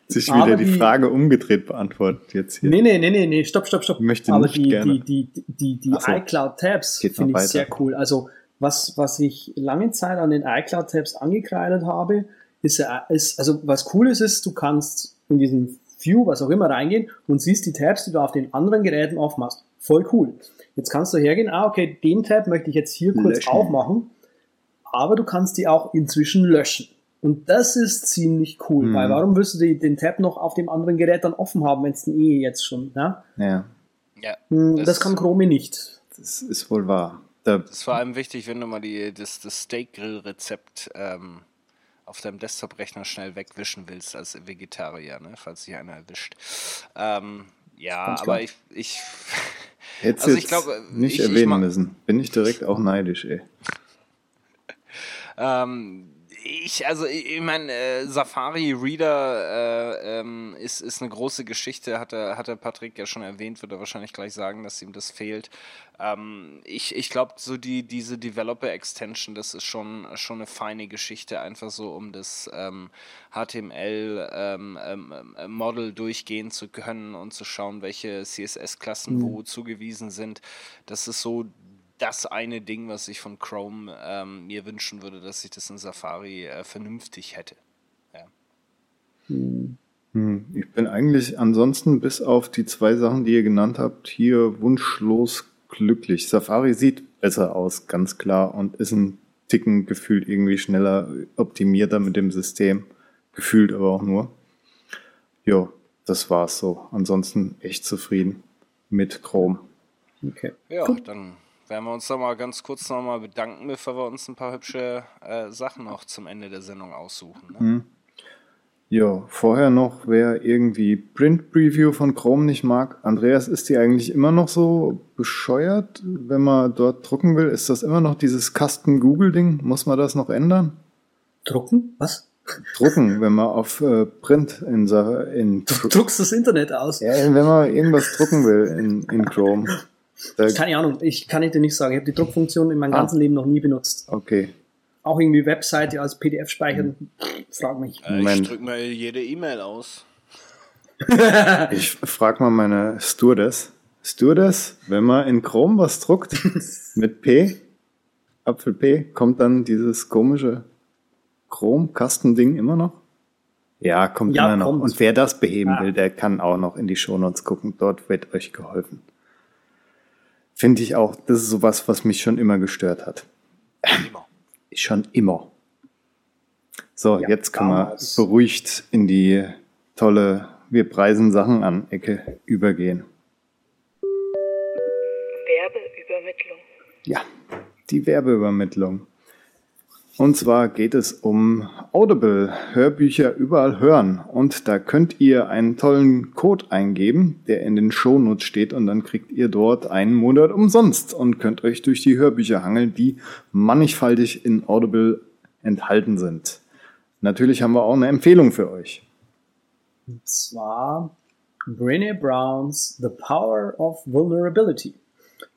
sich wieder die, die, Frage umgedreht beantwortet jetzt hier. Nee, nee, nee, nee, nee, stopp, stopp, stopp. Ich möchte Aber nicht die, gerne. die, die, die, die so, iCloud-Tabs finde ich weiter. sehr cool. Also was, was ich lange Zeit an den iCloud-Tabs angekreidet habe, ist, ist, also was cool ist, ist, du kannst in diesen View, was auch immer, reingehen und siehst die Tabs, die du auf den anderen Geräten aufmachst. Voll cool. Jetzt kannst du hergehen, ah, okay, den Tab möchte ich jetzt hier kurz löschen. aufmachen, aber du kannst die auch inzwischen löschen. Und das ist ziemlich cool, mhm. weil warum wirst du die, den Tab noch auf dem anderen Gerät dann offen haben, wenn es den eh jetzt schon, ja? Ja. ja hm, das, das kann Chrome nicht. Das ist wohl wahr. Da das ist vor allem wichtig, wenn du mal die, das, das Steak-Grill-Rezept ähm, auf deinem Desktop-Rechner schnell wegwischen willst als Vegetarier, ne? falls sich einer erwischt. Ähm, ja, Ganz aber klar. ich, ich <laughs> Hättest also ich glaube, nicht ich, erwähnen ich müssen. Bin ich direkt auch neidisch, ey. <laughs> ähm, ich, also ich meine, äh, Safari Reader äh, ähm, ist, ist eine große Geschichte, hat der Patrick ja schon erwähnt, wird er wahrscheinlich gleich sagen, dass ihm das fehlt. Ähm, ich ich glaube, so die, diese Developer Extension, das ist schon, schon eine feine Geschichte, einfach so, um das ähm, HTML ähm, ähm, ähm, Model durchgehen zu können und zu schauen, welche CSS-Klassen mhm. wo zugewiesen sind. Das ist so das eine Ding, was ich von Chrome ähm, mir wünschen würde, dass ich das in Safari äh, vernünftig hätte. Ja. Hm. hm. Ich bin eigentlich ansonsten bis auf die zwei Sachen, die ihr genannt habt, hier wunschlos glücklich. Safari sieht besser aus, ganz klar, und ist ein Ticken gefühlt irgendwie schneller, optimierter mit dem System. Gefühlt aber auch nur. Jo, das war's so. Ansonsten echt zufrieden mit Chrome. Okay. Ja, Gut. dann werden wir uns da mal ganz kurz nochmal bedanken, bevor wir uns ein paar hübsche äh, Sachen noch zum Ende der Sendung aussuchen. Ne? Mhm. Ja, vorher noch, wer irgendwie Print Preview von Chrome nicht mag. Andreas, ist die eigentlich immer noch so bescheuert, wenn man dort drucken will? Ist das immer noch dieses Kasten Google Ding? Muss man das noch ändern? Drucken? Was? Drucken, wenn man auf äh, Print in, in Du druckst das Internet aus. Ja, wenn man irgendwas drucken will in, in Chrome. Da Keine Ahnung, ich kann dir nicht sagen. Ich habe die Druckfunktion in meinem ah. ganzen Leben noch nie benutzt. Okay. Auch irgendwie Webseite als PDF speichern, hm. frag mich. Äh, ich drücke mal jede E-Mail aus. <laughs> ich frage mal meine Stewardess. Stewardess, wenn man in Chrome was druckt <laughs> mit P, Apfel P, kommt dann dieses komische Chrome-Kastending immer noch? Ja, kommt ja, immer noch. Kommt. Und wer das beheben ja. will, der kann auch noch in die Shownotes gucken. Dort wird euch geholfen. Finde ich auch, das ist sowas, was mich schon immer gestört hat. Immer. Schon immer. So, ja, jetzt können wir beruhigt in die tolle Wir preisen Sachen an Ecke übergehen. Werbeübermittlung. Ja, die Werbeübermittlung. Und zwar geht es um Audible, Hörbücher überall hören. Und da könnt ihr einen tollen Code eingeben, der in den Shownotes steht und dann kriegt ihr dort einen Monat umsonst und könnt euch durch die Hörbücher hangeln, die mannigfaltig in Audible enthalten sind. Natürlich haben wir auch eine Empfehlung für euch. Und zwar Brené Browns The Power of Vulnerability.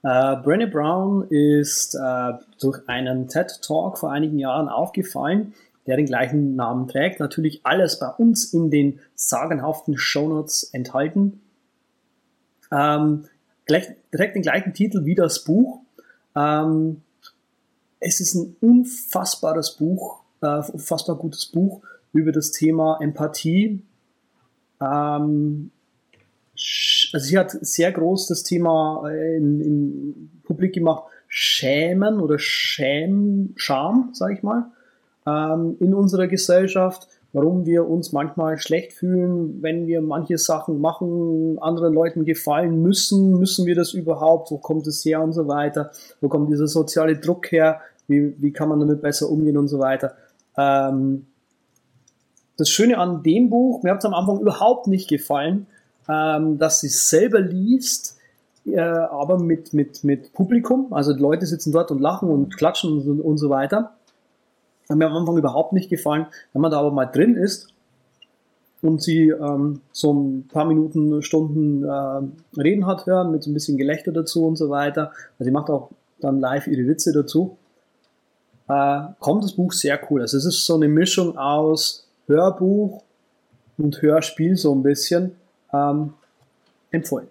Äh, Brené Brown ist äh, durch einen TED Talk vor einigen Jahren aufgefallen, der den gleichen Namen trägt. Natürlich alles bei uns in den sagenhaften Shownotes enthalten. Ähm, gleich, trägt den gleichen Titel wie das Buch. Ähm, es ist ein unfassbares Buch, äh, unfassbar gutes Buch über das Thema Empathie. Ähm, also sie hat sehr groß das Thema äh, in, in publik gemacht, Schämen oder Schäm, Scham, sage ich mal, ähm, in unserer Gesellschaft, warum wir uns manchmal schlecht fühlen, wenn wir manche Sachen machen, anderen Leuten gefallen müssen, müssen wir das überhaupt, wo kommt es her und so weiter, wo kommt dieser soziale Druck her, wie, wie kann man damit besser umgehen und so weiter. Ähm, das Schöne an dem Buch, mir hat es am Anfang überhaupt nicht gefallen, ähm, dass sie selber liest, äh, aber mit, mit, mit Publikum. Also die Leute sitzen dort und lachen und klatschen und, so, und so weiter. Hat mir am Anfang überhaupt nicht gefallen. Wenn man da aber mal drin ist und sie ähm, so ein paar Minuten, Stunden äh, reden hat hören, mit so ein bisschen Gelächter dazu und so weiter. Also sie macht auch dann live ihre Witze dazu. Äh, kommt das Buch sehr cool. Also es ist so eine Mischung aus Hörbuch und Hörspiel so ein bisschen ähm, empfohlen.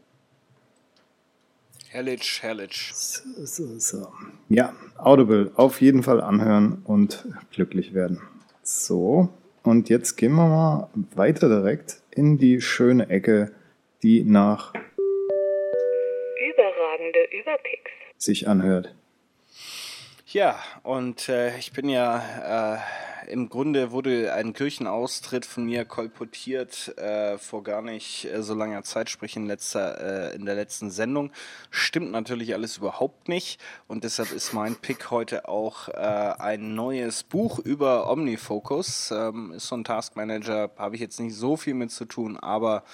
Herrlich, herrlich. So, so, so. Ja, Audible auf jeden Fall anhören und glücklich werden. So, und jetzt gehen wir mal weiter direkt in die schöne Ecke, die nach Überragende Überpicks. sich anhört. Ja, und äh, ich bin ja, äh, im Grunde wurde ein Kirchenaustritt von mir kolportiert äh, vor gar nicht äh, so langer Zeit, sprich in, letzter, äh, in der letzten Sendung. Stimmt natürlich alles überhaupt nicht und deshalb ist mein Pick heute auch äh, ein neues Buch über Omnifocus. Ähm, ist so ein Taskmanager, habe ich jetzt nicht so viel mit zu tun, aber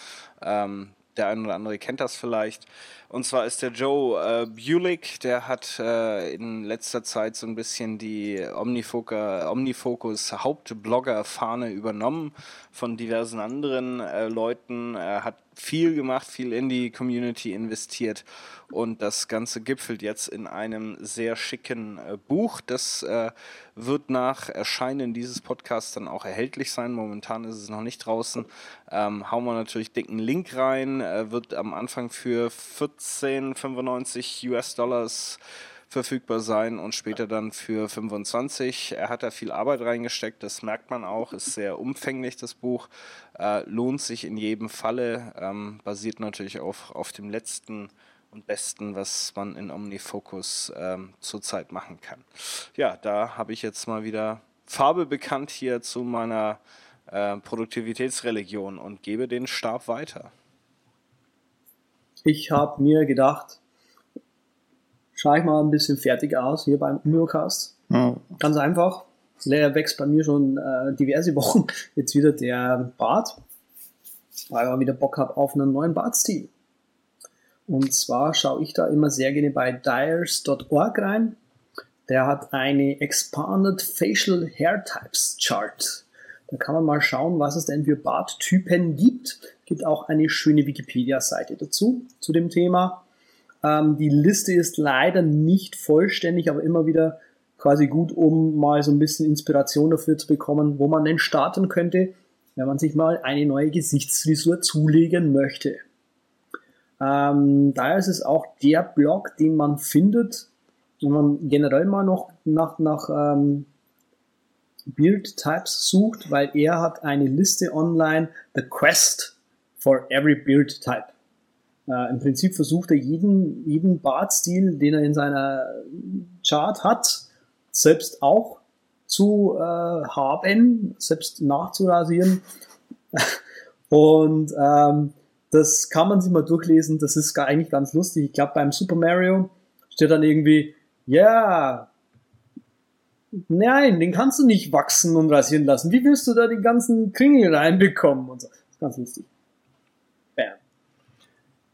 ähm, der ein oder andere kennt das vielleicht. Und zwar ist der Joe äh, Bulick, der hat äh, in letzter Zeit so ein bisschen die Omnifoca, Omnifocus Hauptblogger-Fahne übernommen von diversen anderen äh, Leuten. Er hat viel gemacht, viel in die Community investiert und das Ganze gipfelt jetzt in einem sehr schicken äh, Buch. Das äh, wird nach Erscheinen dieses Podcasts dann auch erhältlich sein. Momentan ist es noch nicht draußen. Ähm, hauen wir natürlich dicken Link rein. Äh, wird am Anfang für 14,95 US-Dollars verfügbar sein und später dann für 25. Er hat da viel Arbeit reingesteckt, das merkt man auch, ist sehr umfänglich das Buch, äh, lohnt sich in jedem Falle, ähm, basiert natürlich auf, auf dem letzten und besten, was man in OmniFocus ähm, zurzeit machen kann. Ja, da habe ich jetzt mal wieder Farbe bekannt hier zu meiner äh, Produktivitätsreligion und gebe den Stab weiter. Ich habe mir gedacht, schaue ich mal ein bisschen fertig aus hier beim Neocast. Ja. Ganz einfach. Leer wächst bei mir schon äh, diverse Wochen jetzt wieder der Bart, weil ich mal wieder Bock habe auf einen neuen Bartstil. Und zwar schaue ich da immer sehr gerne bei dyers.org rein. Der hat eine Expanded Facial Hair Types Chart. Da kann man mal schauen, was es denn für Barttypen gibt. Gibt auch eine schöne Wikipedia-Seite dazu, zu dem Thema. Ähm, die Liste ist leider nicht vollständig, aber immer wieder quasi gut, um mal so ein bisschen Inspiration dafür zu bekommen, wo man denn starten könnte, wenn man sich mal eine neue Gesichtsfrisur zulegen möchte. Ähm, daher ist es auch der Blog, den man findet, wenn man generell mal noch nach, nach ähm, Beard Types sucht, weil er hat eine Liste online, The Quest for Every Beard Type. Äh, Im Prinzip versucht er jeden, jeden Bartstil, den er in seiner Chart hat, selbst auch zu äh, haben, selbst nachzurasieren. <laughs> Und ähm, das kann man sich mal durchlesen, das ist eigentlich ganz lustig. Ich glaube, beim Super Mario steht dann irgendwie, ja, nein, den kannst du nicht wachsen und rasieren lassen. Wie willst du da die ganzen Kringel reinbekommen? Und so. Das ist ganz lustig. Bam.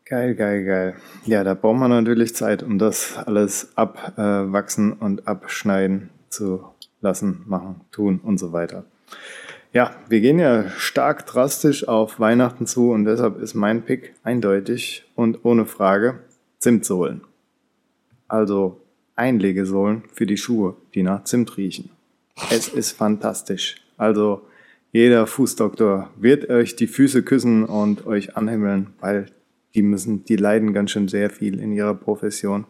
Geil, geil, geil. Ja, da braucht man natürlich Zeit, um das alles abwachsen und abschneiden zu lassen, machen, tun und so weiter. Ja, wir gehen ja stark drastisch auf Weihnachten zu und deshalb ist mein Pick eindeutig und ohne Frage Zimtsohlen. Also Einlegesohlen für die Schuhe, die nach Zimt riechen. Es ist fantastisch. Also jeder Fußdoktor wird euch die Füße küssen und euch anhimmeln, weil die müssen, die leiden ganz schön sehr viel in ihrer Profession.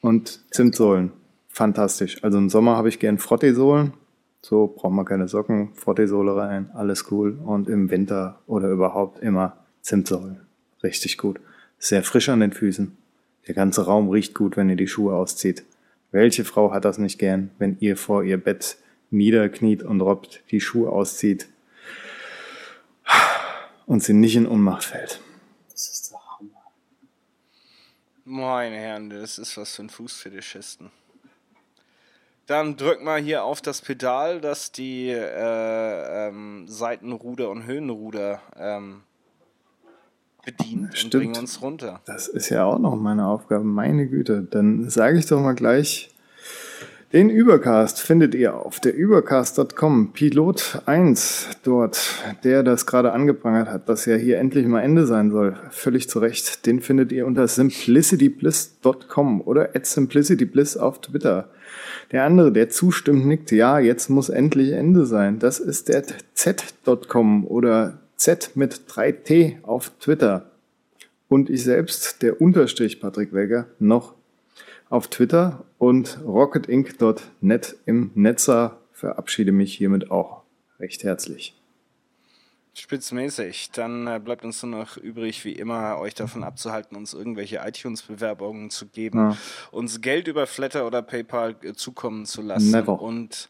Und Zimtsohlen, fantastisch. Also im Sommer habe ich gern Frottesohlen. So braucht man keine Socken, Frottesohle rein, alles cool. Und im Winter oder überhaupt immer Zimtsohlen. Richtig gut. Sehr frisch an den Füßen. Der ganze Raum riecht gut, wenn ihr die Schuhe auszieht. Welche Frau hat das nicht gern, wenn ihr vor ihr Bett niederkniet und robbt, die Schuhe auszieht und sie nicht in Ohnmacht fällt? Das ist der Hammer. Meine Herren, das ist was für ein Fußfetischisten. Dann drück mal hier auf das Pedal, das die äh, ähm, Seitenruder und Höhenruder ähm, bedient und Stimmt. bringen uns runter. Das ist ja auch noch meine Aufgabe, meine Güte. Dann sage ich doch mal gleich, den Übercast findet ihr auf der übercast.com. Pilot 1 dort, der das gerade angeprangert hat, dass ja hier endlich mal Ende sein soll. Völlig zu Recht. Den findet ihr unter simplicitybliss.com oder at simplicitybliss auf Twitter. Der andere, der zustimmt, nickt, ja, jetzt muss endlich Ende sein. Das ist der z.com oder z mit 3t auf Twitter. und ich selbst, der Unterstrich Patrick Wegger, noch auf Twitter und rocketinc.net im Netzer verabschiede mich hiermit auch recht herzlich. Spitzmäßig. Dann äh, bleibt uns nur noch übrig, wie immer, euch davon abzuhalten, uns irgendwelche iTunes-Bewerbungen zu geben, ja. uns Geld über Flatter oder PayPal äh, zukommen zu lassen Never. und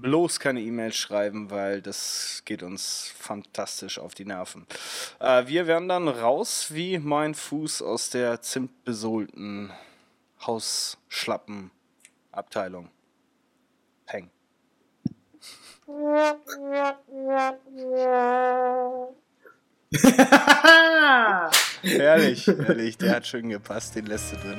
bloß keine E-Mails schreiben, weil das geht uns fantastisch auf die Nerven. Äh, wir werden dann raus wie mein Fuß aus der zimtbesohlten Hausschlappen-Abteilung. Peng. <laughs> herrlich, herrlich. Der hat schön gepasst, den lässt du drin.